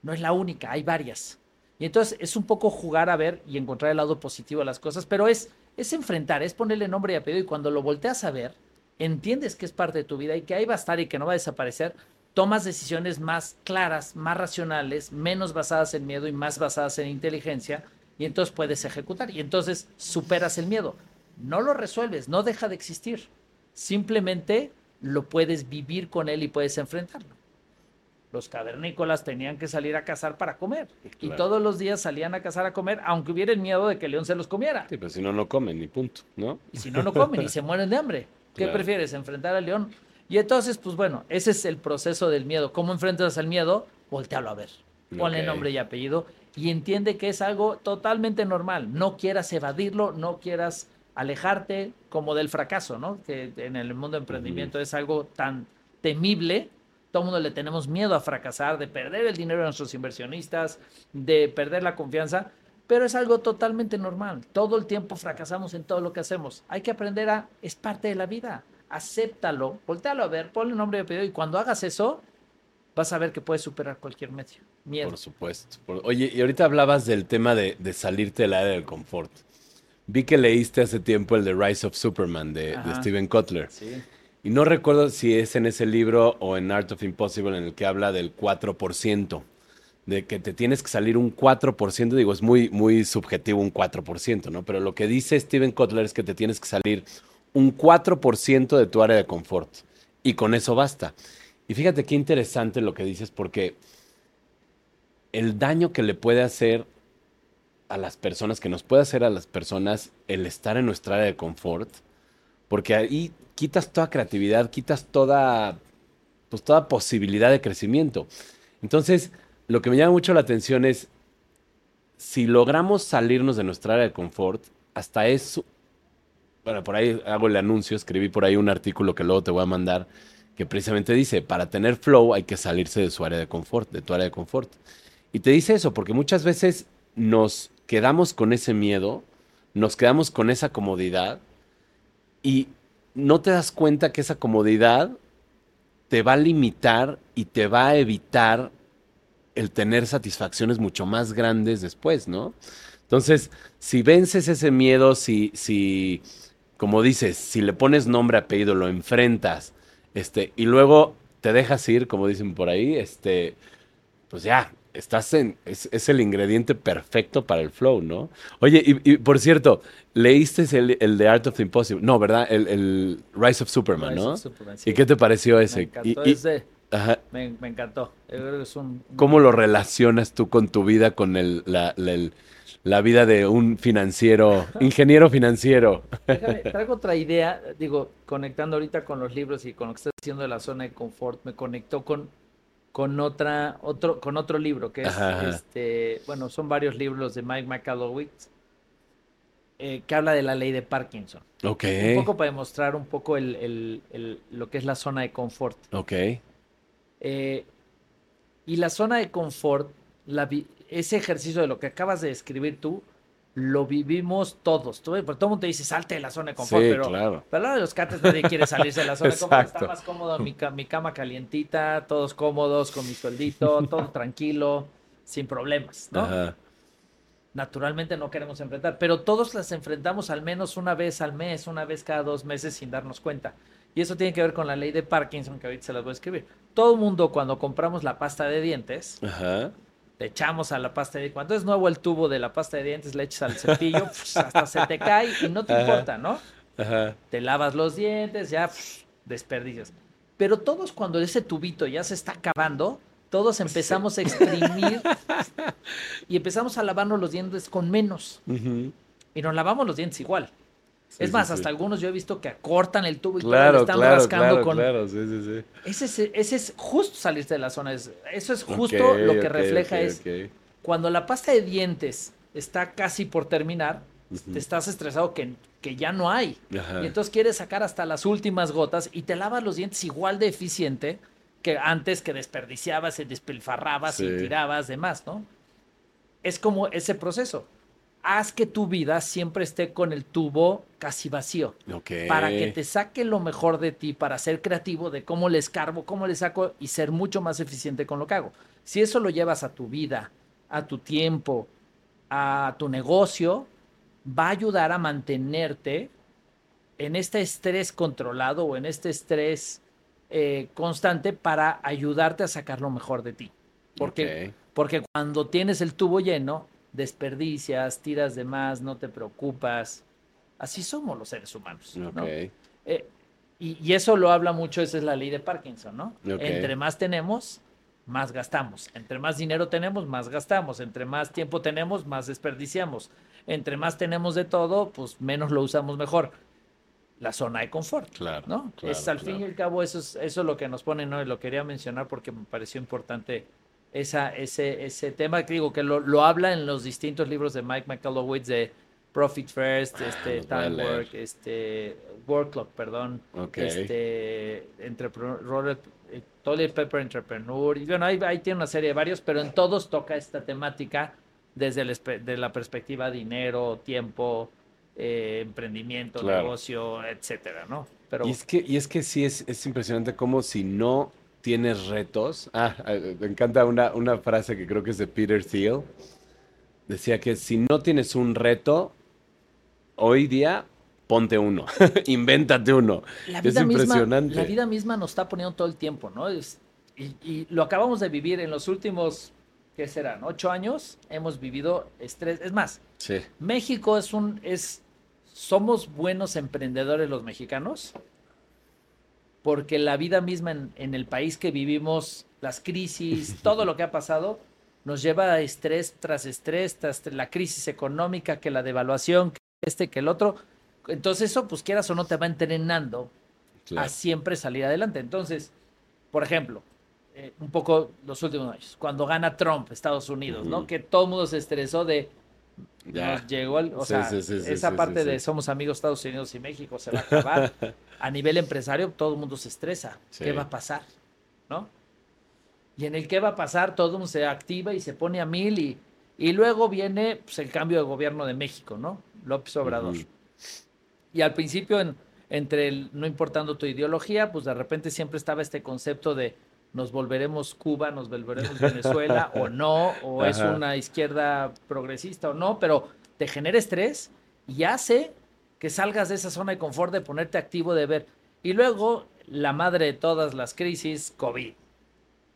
no es la única, hay varias. Y entonces es un poco jugar a ver y encontrar el lado positivo de las cosas, pero es, es enfrentar, es ponerle nombre y apellido, y cuando lo volteas a ver, entiendes que es parte de tu vida y que ahí va a estar y que no va a desaparecer, tomas decisiones más claras, más racionales, menos basadas en miedo y más basadas en inteligencia, y entonces puedes ejecutar, y entonces superas el miedo. No lo resuelves, no deja de existir. Simplemente lo puedes vivir con él y puedes enfrentarlo. Los cavernícolas tenían que salir a cazar para comer. Y todos los días salían a cazar a comer, aunque hubiera el miedo de que el león se los comiera. Sí, pero si no, no comen ni punto, ¿no? Y si no, no comen y se (laughs) mueren de hambre. ¿Qué Claro. prefieres? ¿Enfrentar al león? Y entonces, pues bueno, ese es el proceso del miedo. ¿Cómo enfrentas al miedo? Voltealo a ver. Ponle nombre y apellido y entiende que es algo totalmente normal. No quieras evadirlo, no quieras alejarte como del fracaso, ¿no? Que en el mundo de emprendimiento es algo tan temible. Todo el mundo le tenemos miedo a fracasar, de perder el dinero de nuestros inversionistas, de perder la confianza, pero es algo totalmente normal. Todo el tiempo fracasamos en todo lo que hacemos. Hay que aprender a, es parte de la vida. Acéptalo, voltealo a ver, ponle nombre y apellido y cuando hagas eso, vas a ver que puedes superar cualquier medio. Miedo. Por supuesto. Por- Oye, y ahorita hablabas del tema de, de salirte del área del confort. Vi que leíste hace tiempo el de Rise of Superman de. Steven Kotler. Sí. Y no recuerdo si es en ese libro o en Art of Impossible en el que habla del 4%. De que te tienes que salir un 4%. Digo, es muy, muy subjetivo un 4%, ¿no? Pero lo que dice Steven Kotler es que te tienes que salir un 4% de tu área de confort. Y con eso basta. Y fíjate qué interesante lo que dices, porque el daño que le puede hacer a las personas, que nos puede hacer a las personas el estar en nuestra área de confort, porque ahí quitas toda creatividad, quitas toda, pues toda posibilidad de crecimiento. Entonces, lo que me llama mucho la atención es, si logramos salirnos de nuestra área de confort, hasta eso, bueno, por ahí hago el anuncio, escribí por ahí un artículo que luego te voy a mandar, que precisamente dice, para tener flow hay que salirse de su área de confort, de tu área de confort. Y te dice eso, porque muchas veces nos quedamos con ese miedo, nos quedamos con esa comodidad y no te das cuenta que esa comodidad te va a limitar y te va a evitar el tener satisfacciones mucho más grandes después, ¿no? Entonces, si vences ese miedo, si, si, como dices, si le pones nombre, apellido, lo enfrentas, este, y luego te dejas ir, como dicen por ahí, este, pues ya, estás en, es, el ingrediente perfecto para el flow, ¿no? Oye, y, por cierto, leíste el, el The Art of the Impossible, no, ¿verdad? El, Rise of Superman, ¿no? ¿Y qué te pareció ese? Me ese. Me, encantó. ¿Cómo lo relacionas tú con tu vida, con el, la, la, vida de un financiero, (laughs) ingeniero financiero? Déjame, (laughs) traigo otra idea, digo, conectando ahorita con los libros y con lo que estás haciendo de la zona de confort, me conectó con con otra, otro, con otro libro que es este, bueno, son varios libros de Mike McAllowitz eh, que habla de la ley de Parkinson. Ok. Un poco para demostrar un poco el, lo que es la zona de confort. Ok. Eh, y la zona de confort, la, ese ejercicio de lo que acabas de describir tú, lo vivimos todos. Todo, todo el mundo te dice, salte de la zona de confort, pero, claro. pero de los cates nadie quiere salirse de la zona de confort. Está más cómodo, mi, mi cama calientita, todos cómodos, con mi sueldito, todo (laughs) tranquilo, sin problemas, ¿no? Naturalmente no queremos enfrentar, pero todos las enfrentamos al menos una vez al mes, una vez cada dos meses sin darnos cuenta. Y eso tiene que ver con la ley de Parkinson, que ahorita se las voy a escribir. Todo el mundo cuando compramos la pasta de dientes, Ajá le echamos a la pasta de dientes. Cuando es nuevo el tubo de la pasta de dientes, le echas al cepillo, (laughs) hasta se te cae y no te importa, ¿no? Ajá. Te lavas los dientes, ya desperdicias. Pero todos cuando ese tubito ya se está acabando, todos empezamos a exprimir y empezamos a lavarnos los dientes con menos. Y nos lavamos los dientes igual es más, hasta algunos yo he visto que acortan el tubo y claro, están rascando con. Claro, sí, sí, sí. Ese es, ese es justo salirte de la zona. eso es justo lo que refleja es cuando la pasta de dientes está casi por terminar, te estás estresado que, que ya no hay. Y entonces quieres sacar hasta las últimas gotas y te lavas los dientes igual de eficiente que antes que desperdiciabas y despilfarrabas y tirabas demás, ¿no? Es como ese proceso haz que tu vida siempre esté con el tubo casi vacío. Para que te saque lo mejor de ti, para ser creativo de cómo le escarbo, cómo le saco y ser mucho más eficiente con lo que hago. Si eso lo llevas a tu vida, a tu tiempo, a tu negocio, va a ayudar a mantenerte en este estrés controlado o en este estrés eh, constante para ayudarte a sacar lo mejor de ti. Porque, porque cuando tienes el tubo lleno, desperdicias, tiras de más, no te preocupas. Así somos los seres humanos. Eh, y, eso lo habla mucho, esa es la ley de Parkinson, ¿no? Entre más tenemos, más gastamos. Entre más dinero tenemos, más gastamos. Entre más tiempo tenemos, más desperdiciamos. Entre más tenemos de todo, pues menos lo usamos mejor. La zona de confort, claro, ¿no? es al fin y al cabo eso es, eso lo que nos pone, ¿no? Y lo quería mencionar porque me pareció importante esa, ese, ese tema que digo que lo, lo, habla en los distintos libros de Mike McAllowitz de Profit First, ah, este, Time Work, este, Work Clock, perdón, este, Entrepreneur, eh, Toilet Pepper Entrepreneur, y bueno, ahí, ahí, tiene una serie de varios, pero en todos toca esta temática desde de la perspectiva dinero, tiempo, eh, emprendimiento, negocio, etcétera, ¿no? Pero, y es que, y es que sí es, es impresionante como si no tienes retos. Ah, eh, me encanta una, una frase que creo que es de Peter Thiel. Decía que si no tienes un reto, hoy día ponte uno, (laughs) invéntate uno. La vida es impresionante. Misma, la vida misma nos está poniendo todo el tiempo, ¿no? Es, y, lo acabamos de vivir en los últimos, ¿qué serán? Ocho años hemos vivido estrés. Es más, sí. México es un, es somos buenos emprendedores los mexicanos porque la vida misma en, el país que vivimos, las crisis, (laughs) todo lo que ha pasado, nos lleva a estrés tras estrés, tras la crisis económica, que la devaluación, que este, que el otro. Entonces eso, pues quieras o no, te va entrenando a siempre salir adelante. Entonces, por ejemplo, eh, un poco los últimos años, cuando gana Trump, Estados Unidos, ¿no? Que todo el mundo se estresó de... Nos llegó, o sea, esa parte de somos amigos Estados Unidos y México se va a acabar. (laughs) a nivel empresario, todo el mundo se estresa. ¿Qué va a pasar? ¿No? Y en el qué va a pasar, todo el mundo se activa y se pone a mil y, y luego viene pues, el cambio de gobierno de México, ¿no? López Obrador. Y al principio, en, entre el, no importando tu ideología, pues de repente siempre estaba este concepto de nos volveremos Cuba, nos volveremos Venezuela (laughs) o no, o es una izquierda progresista o no, pero te genera estrés y hace que salgas de esa zona de confort de ponerte activo de ver. Y luego la madre de todas las crisis, COVID.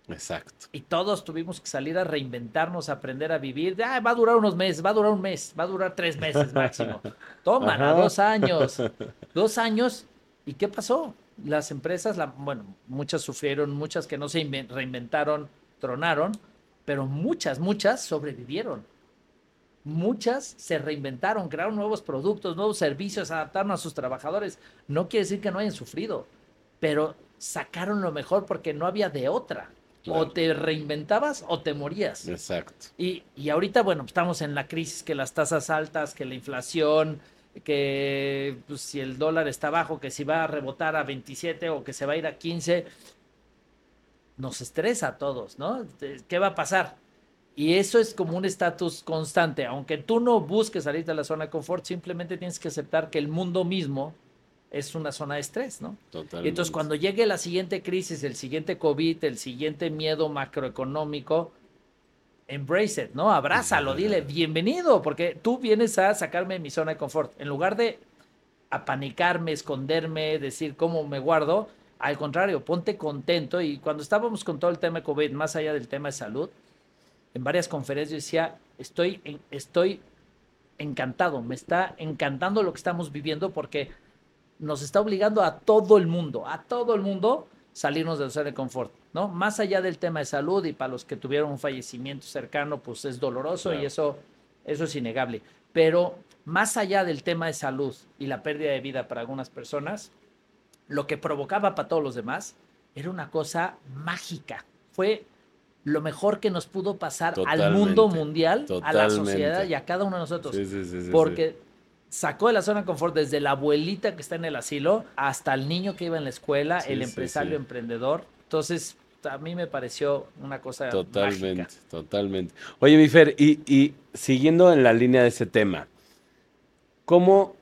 Exacto. Y todos tuvimos que salir a reinventarnos, a aprender a vivir. Ah, va a durar unos meses, va a durar un mes, va a durar tres meses máximo. (laughs) Toma, dos años. (laughs) Dos años. ¿Y qué pasó? Las empresas, la, bueno, muchas sufrieron, muchas que no se reinventaron, tronaron, pero muchas, muchas sobrevivieron. Muchas se reinventaron, crearon nuevos productos, nuevos servicios, adaptaron a sus trabajadores. No quiere decir que no hayan sufrido, pero sacaron lo mejor porque no había de otra. O te reinventabas o te morías. Exacto. Y, y ahorita, bueno, estamos en la crisis, que las tasas altas, que la inflación, que pues, si el dólar está bajo, que si va a rebotar a 27 o que se va a ir a 15, nos estresa a todos, ¿no? ¿Qué va a pasar? Y eso es como un estatus constante. Aunque tú no busques salir de la zona de confort, simplemente tienes que aceptar que el mundo mismo es una zona de estrés, ¿no? Totalmente. Entonces cuando llegue la siguiente crisis, el siguiente COVID, el siguiente miedo macroeconómico, embrace it, ¿no? Abrázalo, dile bienvenido, porque tú vienes a sacarme de mi zona de confort. En lugar de apanicarme, esconderme, decir cómo me guardo, al contrario, ponte contento. Y cuando estábamos con todo el tema de COVID, más allá del tema de salud, en varias conferencias decía, estoy, estoy encantado, me está encantando lo que estamos viviendo porque nos está obligando a todo el mundo, a todo el mundo salirnos del zona de confort, ¿no? Más allá del tema de salud y para los que tuvieron un fallecimiento cercano, pues es doloroso y eso, eso es innegable. Pero más allá del tema de salud y la pérdida de vida para algunas personas, lo que provocaba para todos los demás era una cosa mágica. Fue lo mejor que nos pudo pasar al mundo mundial, a la sociedad y a cada uno de nosotros. porque sacó de la zona de confort desde la abuelita que está en el asilo hasta el niño que iba en la escuela, el empresario emprendedor. Entonces, a mí me pareció una cosa totalmente, totalmente. Oye, Mifer, y, y siguiendo en la línea de ese tema, ¿cómo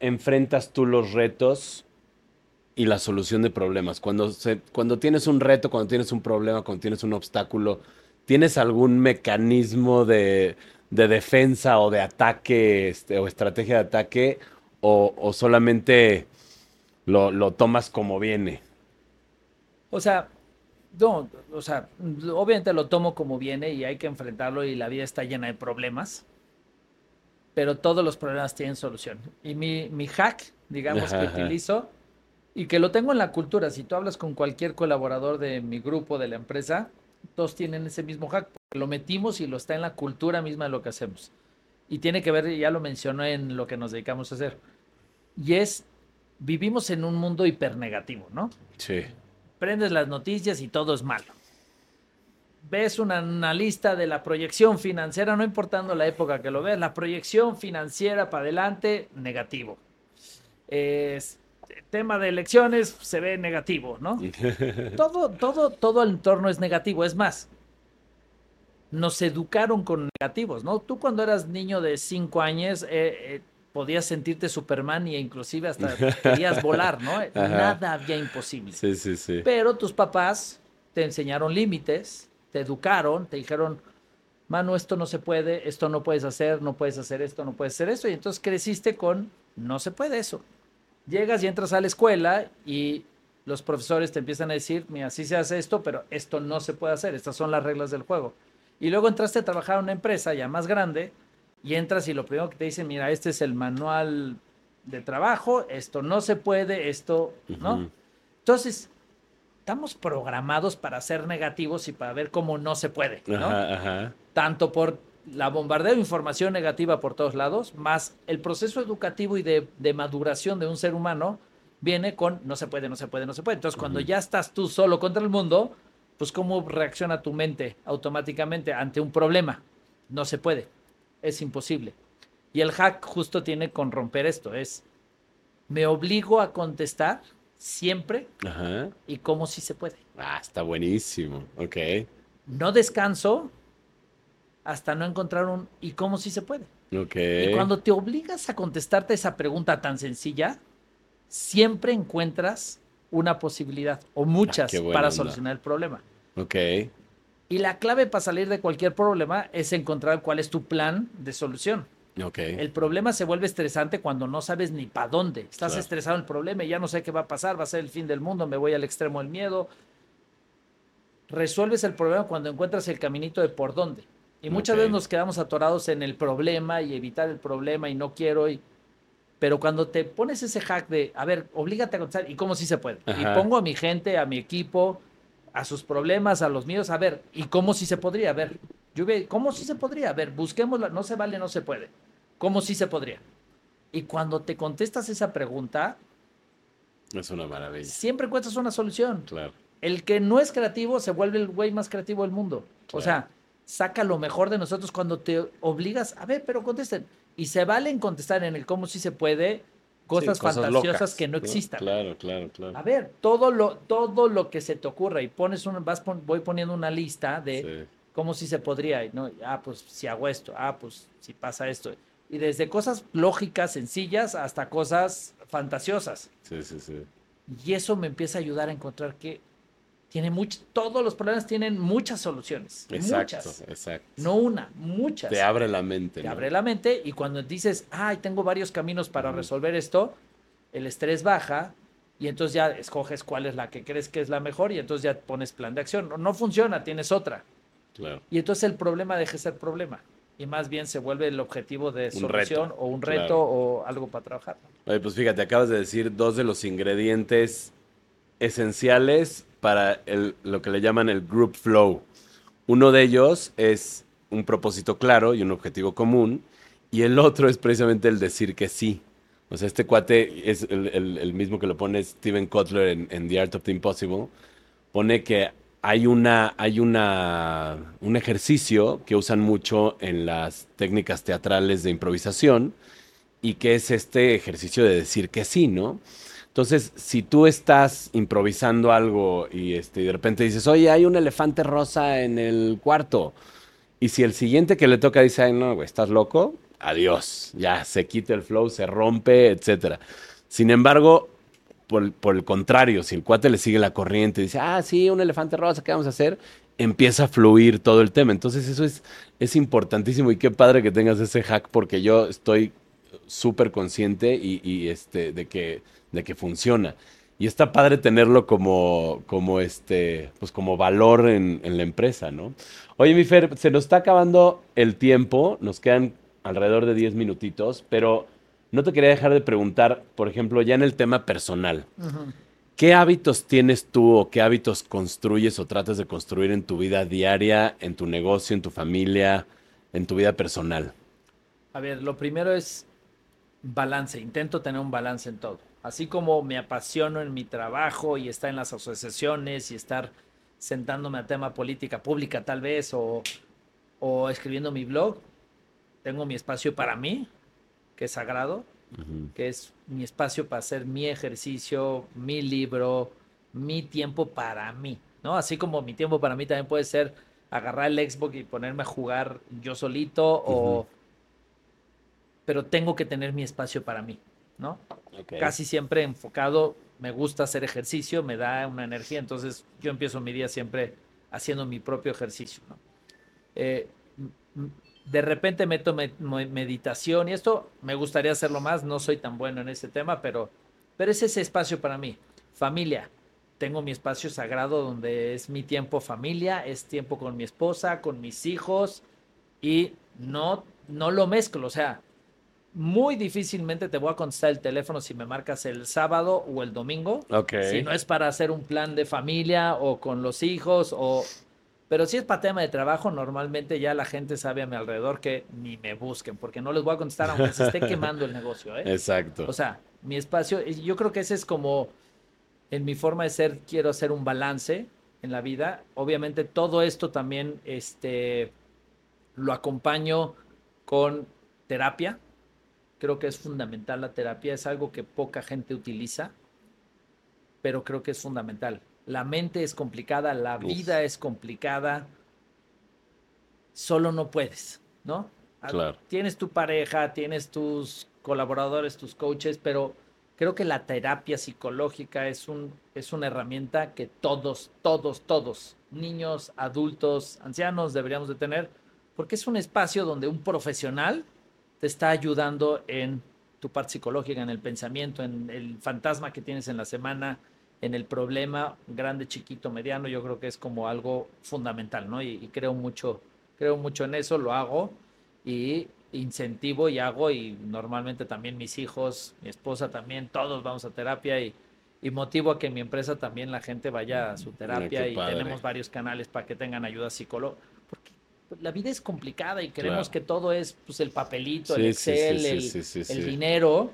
enfrentas tú los retos y la solución de problemas? Cuando, se, cuando tienes un reto, cuando tienes un problema, cuando tienes un obstáculo, ¿tienes algún mecanismo de, de defensa o de ataque este, o estrategia de ataque o, solamente lo, lo, tomas como viene? O sea, no, o sea, obviamente lo tomo como viene y hay que enfrentarlo y la vida está llena de problemas, pero todos los problemas tienen solución. Y mi, mi hack, digamos, que utilizo y que lo tengo en la cultura, si tú hablas con cualquier colaborador de mi grupo, de la empresa, todos tienen ese mismo hack lo metimos y lo está en la cultura misma de lo que hacemos. Y tiene que ver, ya lo mencionó en lo que nos dedicamos a hacer. Y es, vivimos en un mundo hipernegativo, ¿no? Sí. Prendes las noticias y todo es malo. Ves una analista de la proyección financiera, no importando la época que lo veas, la proyección financiera para adelante, negativo. Es, tema de elecciones se ve negativo, ¿no? (laughs) todo, todo, todo el entorno es negativo. Es más, nos educaron con negativos, ¿no? Tú cuando eras niño de cinco años eh, eh, podías sentirte Superman e inclusive hasta querías volar, ¿no? (laughs) Nada había imposible. Sí, sí, sí. Pero tus papás te enseñaron límites, te educaron, te dijeron, mano, esto no se puede, esto no puedes hacer, no puedes hacer esto, no puedes hacer eso. Y entonces creciste con, no se puede eso. Llegas y entras a la escuela y los profesores te empiezan a decir, mira, sí se hace esto, pero esto no se puede hacer, estas son las reglas del juego. Y luego entraste a trabajar en una empresa ya más grande y entras y lo primero que te dicen, mira, este es el manual de trabajo, esto no se puede, esto, ¿no? Entonces, estamos programados para ser negativos y para ver cómo no se puede, ¿no? Ajá, ajá. Tanto por la bombardeo de información negativa por todos lados, más el proceso educativo y de, de maduración de un ser humano viene con no se puede, no se puede, no se puede. Entonces, cuando ya estás tú solo contra el mundo, pues cómo reacciona tu mente automáticamente ante un problema. No se puede, es imposible. Y el hack justo tiene con romper esto, es me obligo a contestar siempre Ajá. y cómo sí se puede. Ah, está buenísimo. Ok. No descanso hasta no encontrar un y cómo sí se puede. Y cuando te obligas a contestarte esa pregunta tan sencilla, siempre encuentras una posibilidad o muchas Ah, buena para onda. solucionar el problema. Ok. Y la clave para salir de cualquier problema es encontrar cuál es tu plan de solución. Ok. El problema se vuelve estresante cuando no sabes ni para dónde. Estás Claro. estresado en el problema y ya no sé qué va a pasar, va a ser el fin del mundo, me voy al extremo del miedo. Resuelves el problema cuando encuentras el caminito de por dónde. Y muchas veces nos quedamos atorados en el problema y evitar el problema y no quiero. Y... Pero cuando te pones ese hack de, a ver, oblígate a contestar, ¿y cómo sí se puede? Ajá. Y pongo a mi gente, a mi equipo, a sus problemas, a los míos, a ver, ¿y cómo sí se podría? A ver, yo ve, ¿cómo sí se podría? A ver, busquémosla, no se vale, no se puede. ¿Cómo sí se podría? Y cuando te contestas esa pregunta, Es una maravilla. siempre encuentras una solución. Claro. El que no es creativo se vuelve el güey más creativo del mundo. O sea, saca lo mejor de nosotros cuando te obligas, a ver, pero contesten. Y se valen contestar en el cómo sí se puede cosas, Sí, cosas fantasiosas locas, que no existan. Claro, claro, claro. A ver, todo lo, todo lo que se te ocurra y pones un, vas pon- voy poniendo una lista de Sí. cómo sí se podría, y ¿no? Ah, pues si hago esto, ah, pues si pasa esto. Y desde cosas lógicas, sencillas, hasta cosas fantasiosas. Sí, sí, sí. Y eso me empieza a ayudar a encontrar que tiene mucho, todos los problemas tienen muchas soluciones. Exacto, Muchas. exacto. No una, muchas. Te abre la mente. Te ¿no? abre la mente y cuando dices, ay, tengo varios caminos para resolver esto, el estrés baja y entonces ya escoges cuál es la que crees que es la mejor y entonces ya pones plan de acción. No, no funciona, tienes otra. Claro. Y entonces el problema deja de ser problema y más bien se vuelve el objetivo de solución reto, o un reto claro. o algo para trabajar. Oye, pues fíjate, acabas de decir dos de los ingredientes esenciales para el- lo que le llaman el group flow. Uno de ellos es un propósito claro y un objetivo común, y el otro es precisamente el decir que sí. O sea, este cuate es el, mismo que lo pone Steven Kotler en, en The Art of the Impossible. Pone que hay una, hay una, un ejercicio que usan mucho en las técnicas teatrales de improvisación, y que es este ejercicio de decir que sí, ¿no? Entonces, si tú estás improvisando algo y, este, de repente dices, oye, hay un elefante rosa en el cuarto, y si el siguiente que le toca dice, ay, no, güey, estás loco, adiós, ya se quita el flow, se rompe, etcétera. Sin embargo, por, el contrario, si el cuate le sigue la corriente y dice, ah, sí, un elefante rosa, ¿qué vamos a hacer? Empieza a fluir todo el tema. Entonces, eso es, es importantísimo y qué padre que tengas ese hack porque yo estoy súper consciente y, y, este, de, que, de que funciona. Y está padre tenerlo como, como, este, pues como valor en, en la empresa, ¿no? Oye, mi Fer, se nos está acabando el tiempo, nos quedan alrededor de 10 minutitos, pero no te quería dejar de preguntar, por ejemplo, ya en el tema personal, ¿qué hábitos tienes tú o qué hábitos construyes o tratas de construir en tu vida diaria, en tu negocio, en tu familia, en tu vida personal? A ver, lo primero es balance. Intento tener un balance en todo. Así como me apasiono en mi trabajo y estar en las asociaciones y estar sentándome a tema política pública tal vez o, o escribiendo mi blog, tengo mi espacio para mí, que es sagrado, que es mi espacio para hacer mi ejercicio, mi libro, mi tiempo para mí, ¿no? Así como mi tiempo para mí también puede ser agarrar el Xbox y ponerme a jugar yo solito o... Pero tengo que tener mi espacio para mí, ¿no? Ok. Casi siempre enfocado, me gusta hacer ejercicio, me da una energía, entonces yo empiezo mi día siempre haciendo mi propio ejercicio, ¿no? Eh, de repente meto me- me- meditación y esto me gustaría hacerlo más, no soy tan bueno en ese tema, pero, pero es ese espacio para mí. Familia, tengo mi espacio sagrado donde es mi tiempo familia, es tiempo con mi esposa, con mis hijos y no, no lo mezclo, o sea, muy difícilmente te voy a contestar el teléfono si me marcas el sábado o el domingo. Ok. Si no es para hacer un plan de familia o con los hijos o... Pero si es para tema de trabajo, normalmente ya la gente sabe a mi alrededor que ni me busquen, porque no les voy a contestar aunque se esté quemando el negocio. ¿eh? Exacto. O sea, mi espacio, yo creo que ese es como, en mi forma de ser, quiero hacer un balance en la vida. Obviamente todo esto también este, lo acompaño con terapia. Creo que es fundamental la terapia, es algo que poca gente utiliza, pero creo que es fundamental. La mente es complicada, la Uf. vida es complicada, solo no puedes, ¿no? A- Claro. Tienes tu pareja, tienes tus colaboradores, tus coaches, pero creo que la terapia psicológica es, un, es una herramienta que todos, todos, todos, niños, adultos, ancianos deberíamos de tener, porque es un espacio donde un profesional te está ayudando en tu parte psicológica, en el pensamiento, en el fantasma que tienes en la semana, en el problema grande, chiquito, mediano, yo creo que es como algo fundamental, ¿no? Y, y creo mucho, creo mucho en eso, lo hago y incentivo y hago y normalmente también mis hijos, mi esposa también, todos vamos a terapia y, y motivo a que en mi empresa también la gente vaya a su terapia y tenemos varios canales para que tengan ayuda psicóloga. La vida es complicada y creemos Claro. que todo es pues, el papelito, Sí, el sí, Excel, sí, el, dinero.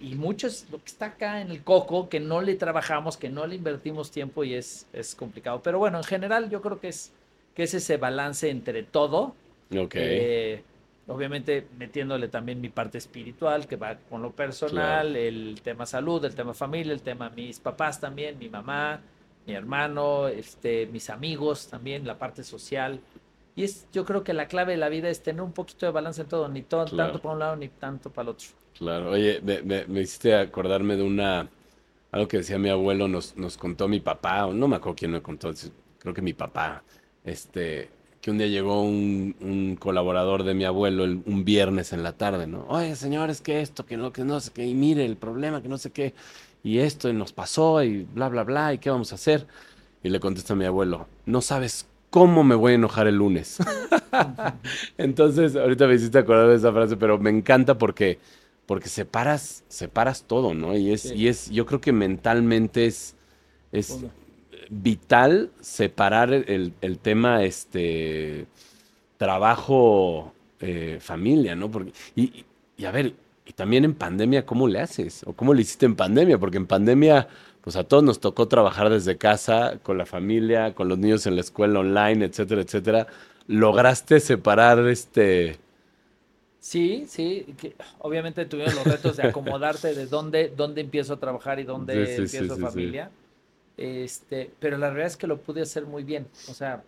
Y, y mucho es lo que está acá en el coco, que no le trabajamos, que no le invertimos tiempo y es, es complicado. Pero bueno, en general yo creo que es, que es ese balance entre todo. Ok. eh, obviamente metiéndole también mi parte espiritual, que va con lo personal, Claro. el tema salud, el tema familia, el tema mis papás también, mi mamá, mi hermano, este, mis amigos también, la parte social. Y es, yo creo que la clave de la vida es tener un poquito de balance en todo, ni todo, Claro. tanto para un lado ni tanto para el otro. Claro, oye, me, me- me hiciste acordarme de una, algo que decía mi abuelo, nos, nos contó mi papá, o no me acuerdo quién me contó, creo que mi papá, este, que un día llegó un, un colaborador de mi abuelo el- un viernes en la tarde, ¿no? Oye, señor, es que esto, que no, que no sé qué, y mire el problema, que no sé qué, y esto, y nos pasó, y bla, bla, bla, y qué vamos a hacer. Y le contesta mi abuelo, no sabes cómo me voy a enojar el lunes. (laughs) Entonces, ahorita me hiciste acordar de esa frase, pero me encanta porque, porque separas, separas todo, ¿no? Y es, Sí. y es, yo creo que mentalmente es, es vital separar el, el tema, este, trabajo, eh, familia, ¿no? Porque, y, y- y a ver, y también en pandemia, ¿cómo le haces? ¿O cómo le hiciste en pandemia? Porque en pandemia, pues a todos nos tocó trabajar desde casa, con la familia, con los niños en la escuela online, etcétera, etcétera. ¿Lograste separar este... Sí, sí, que obviamente tuvimos los retos de acomodarte de dónde, dónde empiezo a trabajar y dónde Sí, sí, sí, empiezo sí. familia. Este, pero la realidad es que lo pude hacer muy bien. O sea,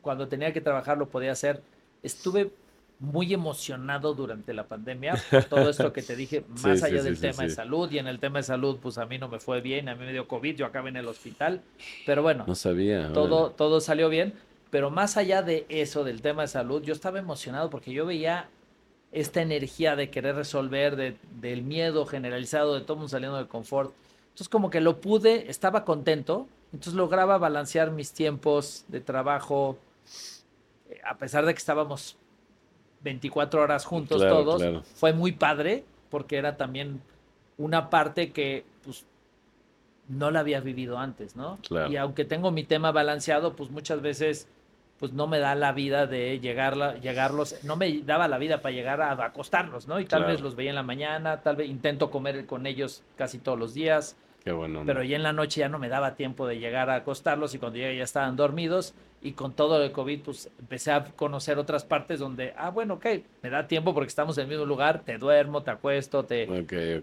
cuando tenía que trabajar lo podía hacer. Estuve muy emocionado durante la pandemia (laughs) por todo esto que te dije, más sí, allá sí, del sí, tema de salud. Y en el tema de salud, pues a mí no me fue bien, a mí me dio COVID, yo acabé en el hospital. Pero bueno, No sabía. todo, órale. todo salió bien, pero más allá de eso, del tema de salud, yo estaba emocionado porque yo veía esta energía de querer resolver, de, del miedo generalizado, de todo mundo saliendo del confort. Entonces como que lo pude, estaba contento, entonces lograba balancear mis tiempos de trabajo, eh, a pesar de que estábamos 24 horas juntos Claro, todos, claro. fue muy padre porque era también una parte que pues no la había vivido antes, ¿no? Claro. Y aunque tengo mi tema balanceado, pues muchas veces pues no me da la vida de llegarla, llegarlos, no me daba la vida para llegar a acostarlos, ¿no? Y tal vez los veía en la mañana, tal vez intento comer con ellos casi todos los días, Qué bueno. pero ya en la noche ya no me daba tiempo de llegar a acostarlos y cuando llegué ya estaban dormidos y con todo el COVID pues empecé a conocer otras partes donde, ah, bueno, ok, me da tiempo porque estamos en el mismo lugar, te duermo, te acuesto, te,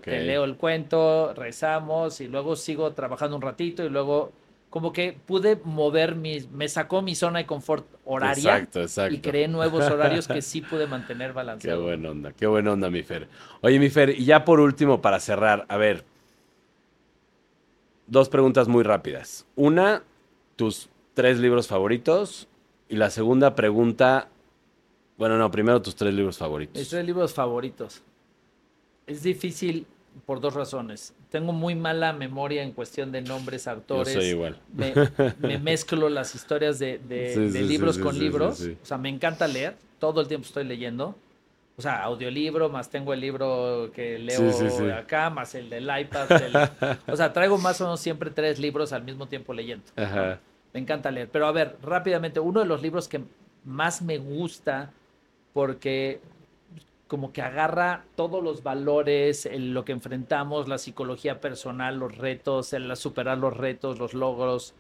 leo el cuento, rezamos y luego sigo trabajando un ratito y luego como que pude mover mis, me sacó mi zona de confort horaria Exacto, exacto. y creé nuevos horarios que sí pude mantener (laughs) Qué balanceado. buena onda, qué buena onda, mi Fer. Oye, mi Fer, y ya por último, para cerrar, a ver, dos preguntas muy rápidas. Una, tus tres libros favoritos. Y la segunda pregunta, bueno, no, primero tus tres libros favoritos. Mis tres libros favoritos. Es difícil por dos razones. Tengo muy mala memoria en cuestión de nombres, Yo autores. soy igual. me, me (laughs) mezclo las historias de, de- Sí, de sí, libros sí, con libros. O sea, me encanta leer. Todo el tiempo estoy leyendo. O sea, audiolibro, más tengo el libro que leo Sí, sí, sí. acá, más el del iPad. el- (laughs) o sea, traigo más o menos siempre tres libros al mismo tiempo leyendo. Ajá. Me encanta leer. Pero a ver, rápidamente, uno de los libros que más me gusta porque como que agarra todos los valores, el- lo que enfrentamos, la psicología personal, los retos, el superar los retos, los logros,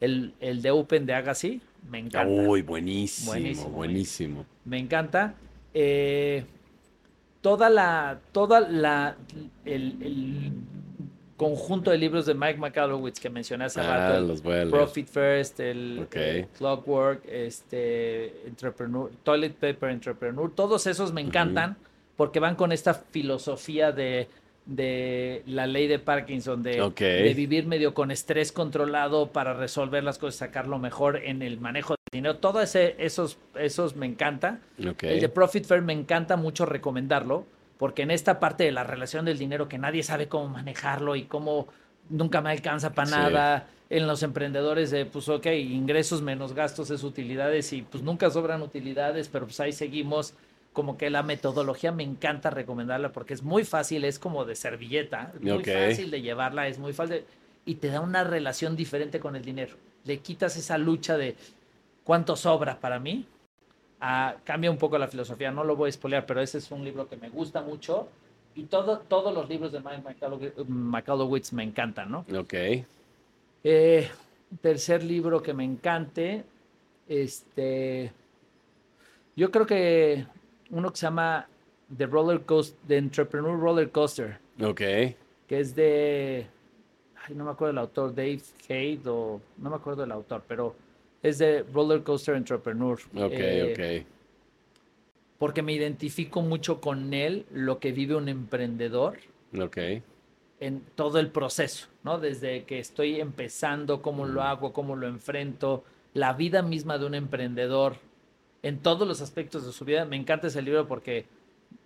el, el de Open de Agassi, me encanta. Uy, buenísimo, Buenísimo, buenísimo. Me encanta. Eh, toda la, toda la, el, el conjunto de libros de Mike McAllowitz que mencioné hace Ah, rato, los. Profit First, el Clockwork, este, Entrepreneur, Toilet Paper Entrepreneur, todos esos me encantan porque van con esta filosofía de, de la ley de Parkinson, de, vivir medio con estrés controlado para resolver las cosas, sacar lo mejor en el manejo del dinero. Todo ese, esos, esos me encanta. El de Profit First me encanta mucho recomendarlo, porque en esta parte de la relación del dinero que nadie sabe cómo manejarlo y cómo nunca me alcanza para Sí. nada, en los emprendedores de, pues ok, ingresos menos gastos es utilidades y pues nunca sobran utilidades, pero pues ahí seguimos. Como que la metodología me encanta recomendarla porque es muy fácil, es como de servilleta, muy fácil de llevarla, es muy fácil y te da una relación diferente con el dinero. Le quitas esa lucha de cuánto sobra para mí, cambia un poco la filosofía, no lo voy a spoilear, pero ese es un libro que me gusta mucho y todo, todos los libros de Mike me encantan, ¿no? Ok. Eh, tercer libro que me encante, este, yo creo que uno que se llama The Roller Coaster, The Entrepreneur Roller Coaster, Ok. que es de, ay, no me acuerdo del autor, Dave Hade o no me acuerdo del autor, pero es de Roller Coaster Entrepreneur. Ok, Eh, ok. porque me identifico mucho con él, lo que vive un emprendedor Ok. en todo el proceso, ¿no? Desde que estoy empezando, cómo lo hago, cómo lo enfrento, la vida misma de un emprendedor en todos los aspectos de su vida. Me encanta ese libro porque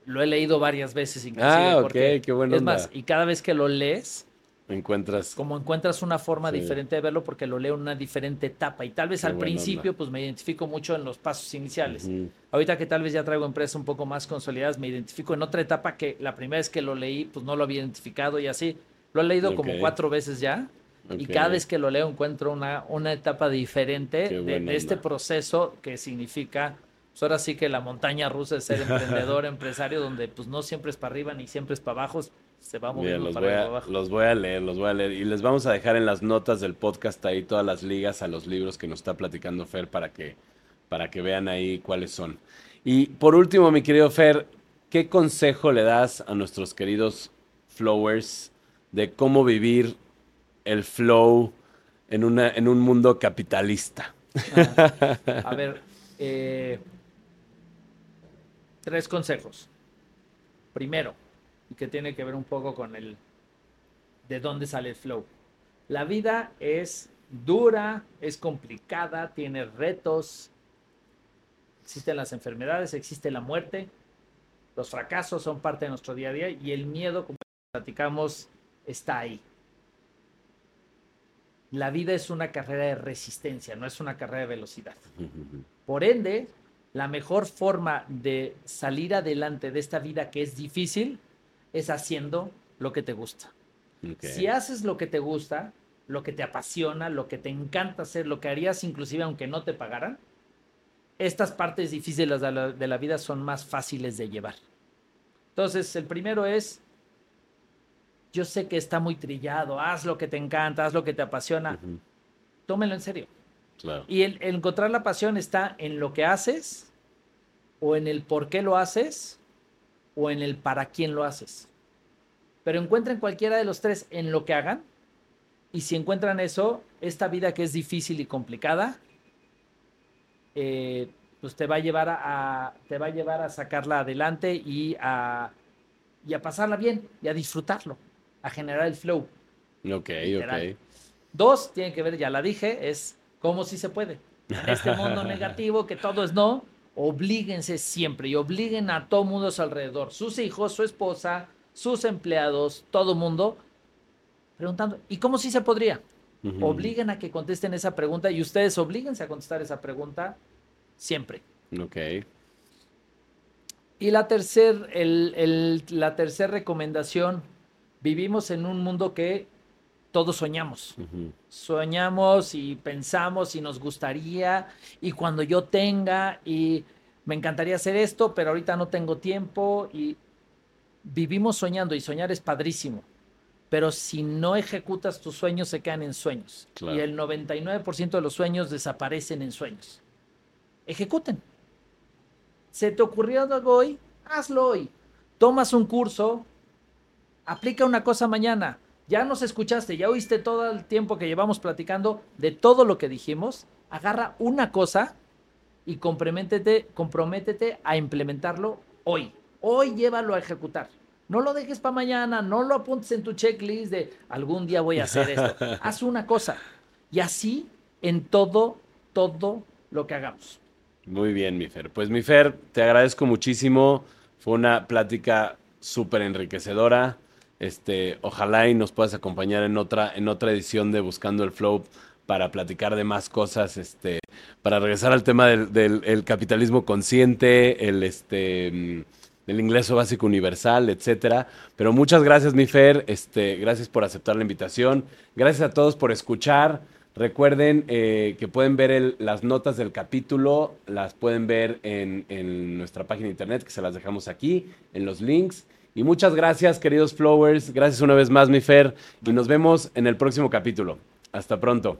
lo he leído varias veces inclusive. Ah, ok, porque- qué buena Es más, y cada vez que lo lees, Encuentras. como encuentras una forma Sí. diferente de verlo porque lo leo en una diferente etapa y tal vez Qué al principio onda. pues me identifico mucho en los pasos iniciales. Ahorita que tal vez ya traigo empresas un poco más consolidadas, me identifico en otra etapa que la primera vez que lo leí, pues no lo había identificado y así. Lo he leído como cuatro veces ya. Y Ok. cada vez que lo leo encuentro una, una etapa diferente de, de este proceso que significa, pues ahora sí que la montaña rusa de ser emprendedor, (laughs) empresario, donde pues no siempre es para arriba ni siempre es para abajo, se va moviendo los para voy, a, abajo. los voy a leer, los voy a leer. Y les vamos a dejar en las notas del podcast ahí todas las ligas a los libros que nos está platicando Fer para que, para que vean ahí cuáles son. Y por último, mi querido Fer, ¿qué consejo le das a nuestros queridos flowers de cómo vivir el flow en, una, en un mundo capitalista? Ah, a ver, eh, tres consejos. Primero, que tiene que ver un poco con el de dónde sale el flow. La vida es dura, es complicada, tiene retos, existen las enfermedades, existe la muerte, los fracasos son parte de nuestro día a día y el miedo, como platicamos, está ahí. La vida es una carrera de resistencia, no es una carrera de velocidad. Por ende, la mejor forma de salir adelante de esta vida que es difícil es haciendo lo que te gusta. Si haces lo que te gusta, lo que te apasiona, lo que te encanta hacer, lo que harías inclusive aunque no te pagaran, estas partes difíciles de la, de la vida son más fáciles de llevar. Entonces, el primero es, yo sé que está muy trillado, haz lo que te encanta, haz lo que te apasiona, tómelo en serio. Claro. Y el, el encontrar la pasión está en lo que haces, o en el por qué lo haces, o en el para quién lo haces. Pero encuentren cualquiera de los tres en lo que hagan, y si encuentran eso, esta vida que es difícil y complicada, eh, pues te va a llevar a, a- te va a llevar a sacarla adelante y a, y a pasarla bien y a disfrutarlo, a generar el flow. Ok, Literal. ok. Dos, tiene que ver, ya la dije, es cómo sí se puede. En este (laughs) mundo negativo que todo es no, oblíguense siempre y obliguen a todo mundo a su alrededor, sus hijos, su esposa, sus empleados, todo mundo, preguntando, ¿y cómo sí se podría? Obliguen a que contesten esa pregunta y ustedes oblíguense a contestar esa pregunta siempre. Ok. Y la tercera la tercer recomendación, vivimos en un mundo que todos soñamos. Soñamos y pensamos y nos gustaría y cuando yo tenga y me encantaría hacer esto, pero ahorita no tengo tiempo y vivimos soñando y soñar es padrísimo. Pero si no ejecutas tus sueños, se quedan en sueños. Y el 99% de los sueños desaparecen en sueños. Ejecuten. ¿Se te ocurrió algo hoy? Hazlo hoy. Tomas un curso, aplica una cosa mañana. Ya nos escuchaste, ya oíste todo el tiempo que llevamos platicando de todo lo que dijimos. Agarra una cosa y comprométete, comprométete a implementarlo hoy. Hoy llévalo a ejecutar. No lo dejes para mañana, no lo apuntes en tu checklist de algún día voy a hacer esto. (laughs) Haz una cosa. Y así en todo, todo lo que hagamos. Muy bien, mi Fer. Pues mi Fer, te agradezco muchísimo. Fue una plática súper enriquecedora. Este, ojalá y nos puedas acompañar en otra, en otra edición de Buscando el Flow para platicar de más cosas, este, para regresar al tema del, capitalismo consciente, el este mm, el ingreso básico universal, etcétera. Pero muchas gracias, mi Fer, este, gracias por aceptar la invitación, gracias a todos por escuchar. Recuerden eh, que pueden ver las notas del capítulo, las pueden ver en, en nuestra página de internet, que se las dejamos aquí, en los links. Y muchas gracias, queridos Flowers. Gracias una vez más, mi Fer. Y nos vemos en el próximo capítulo. Hasta pronto.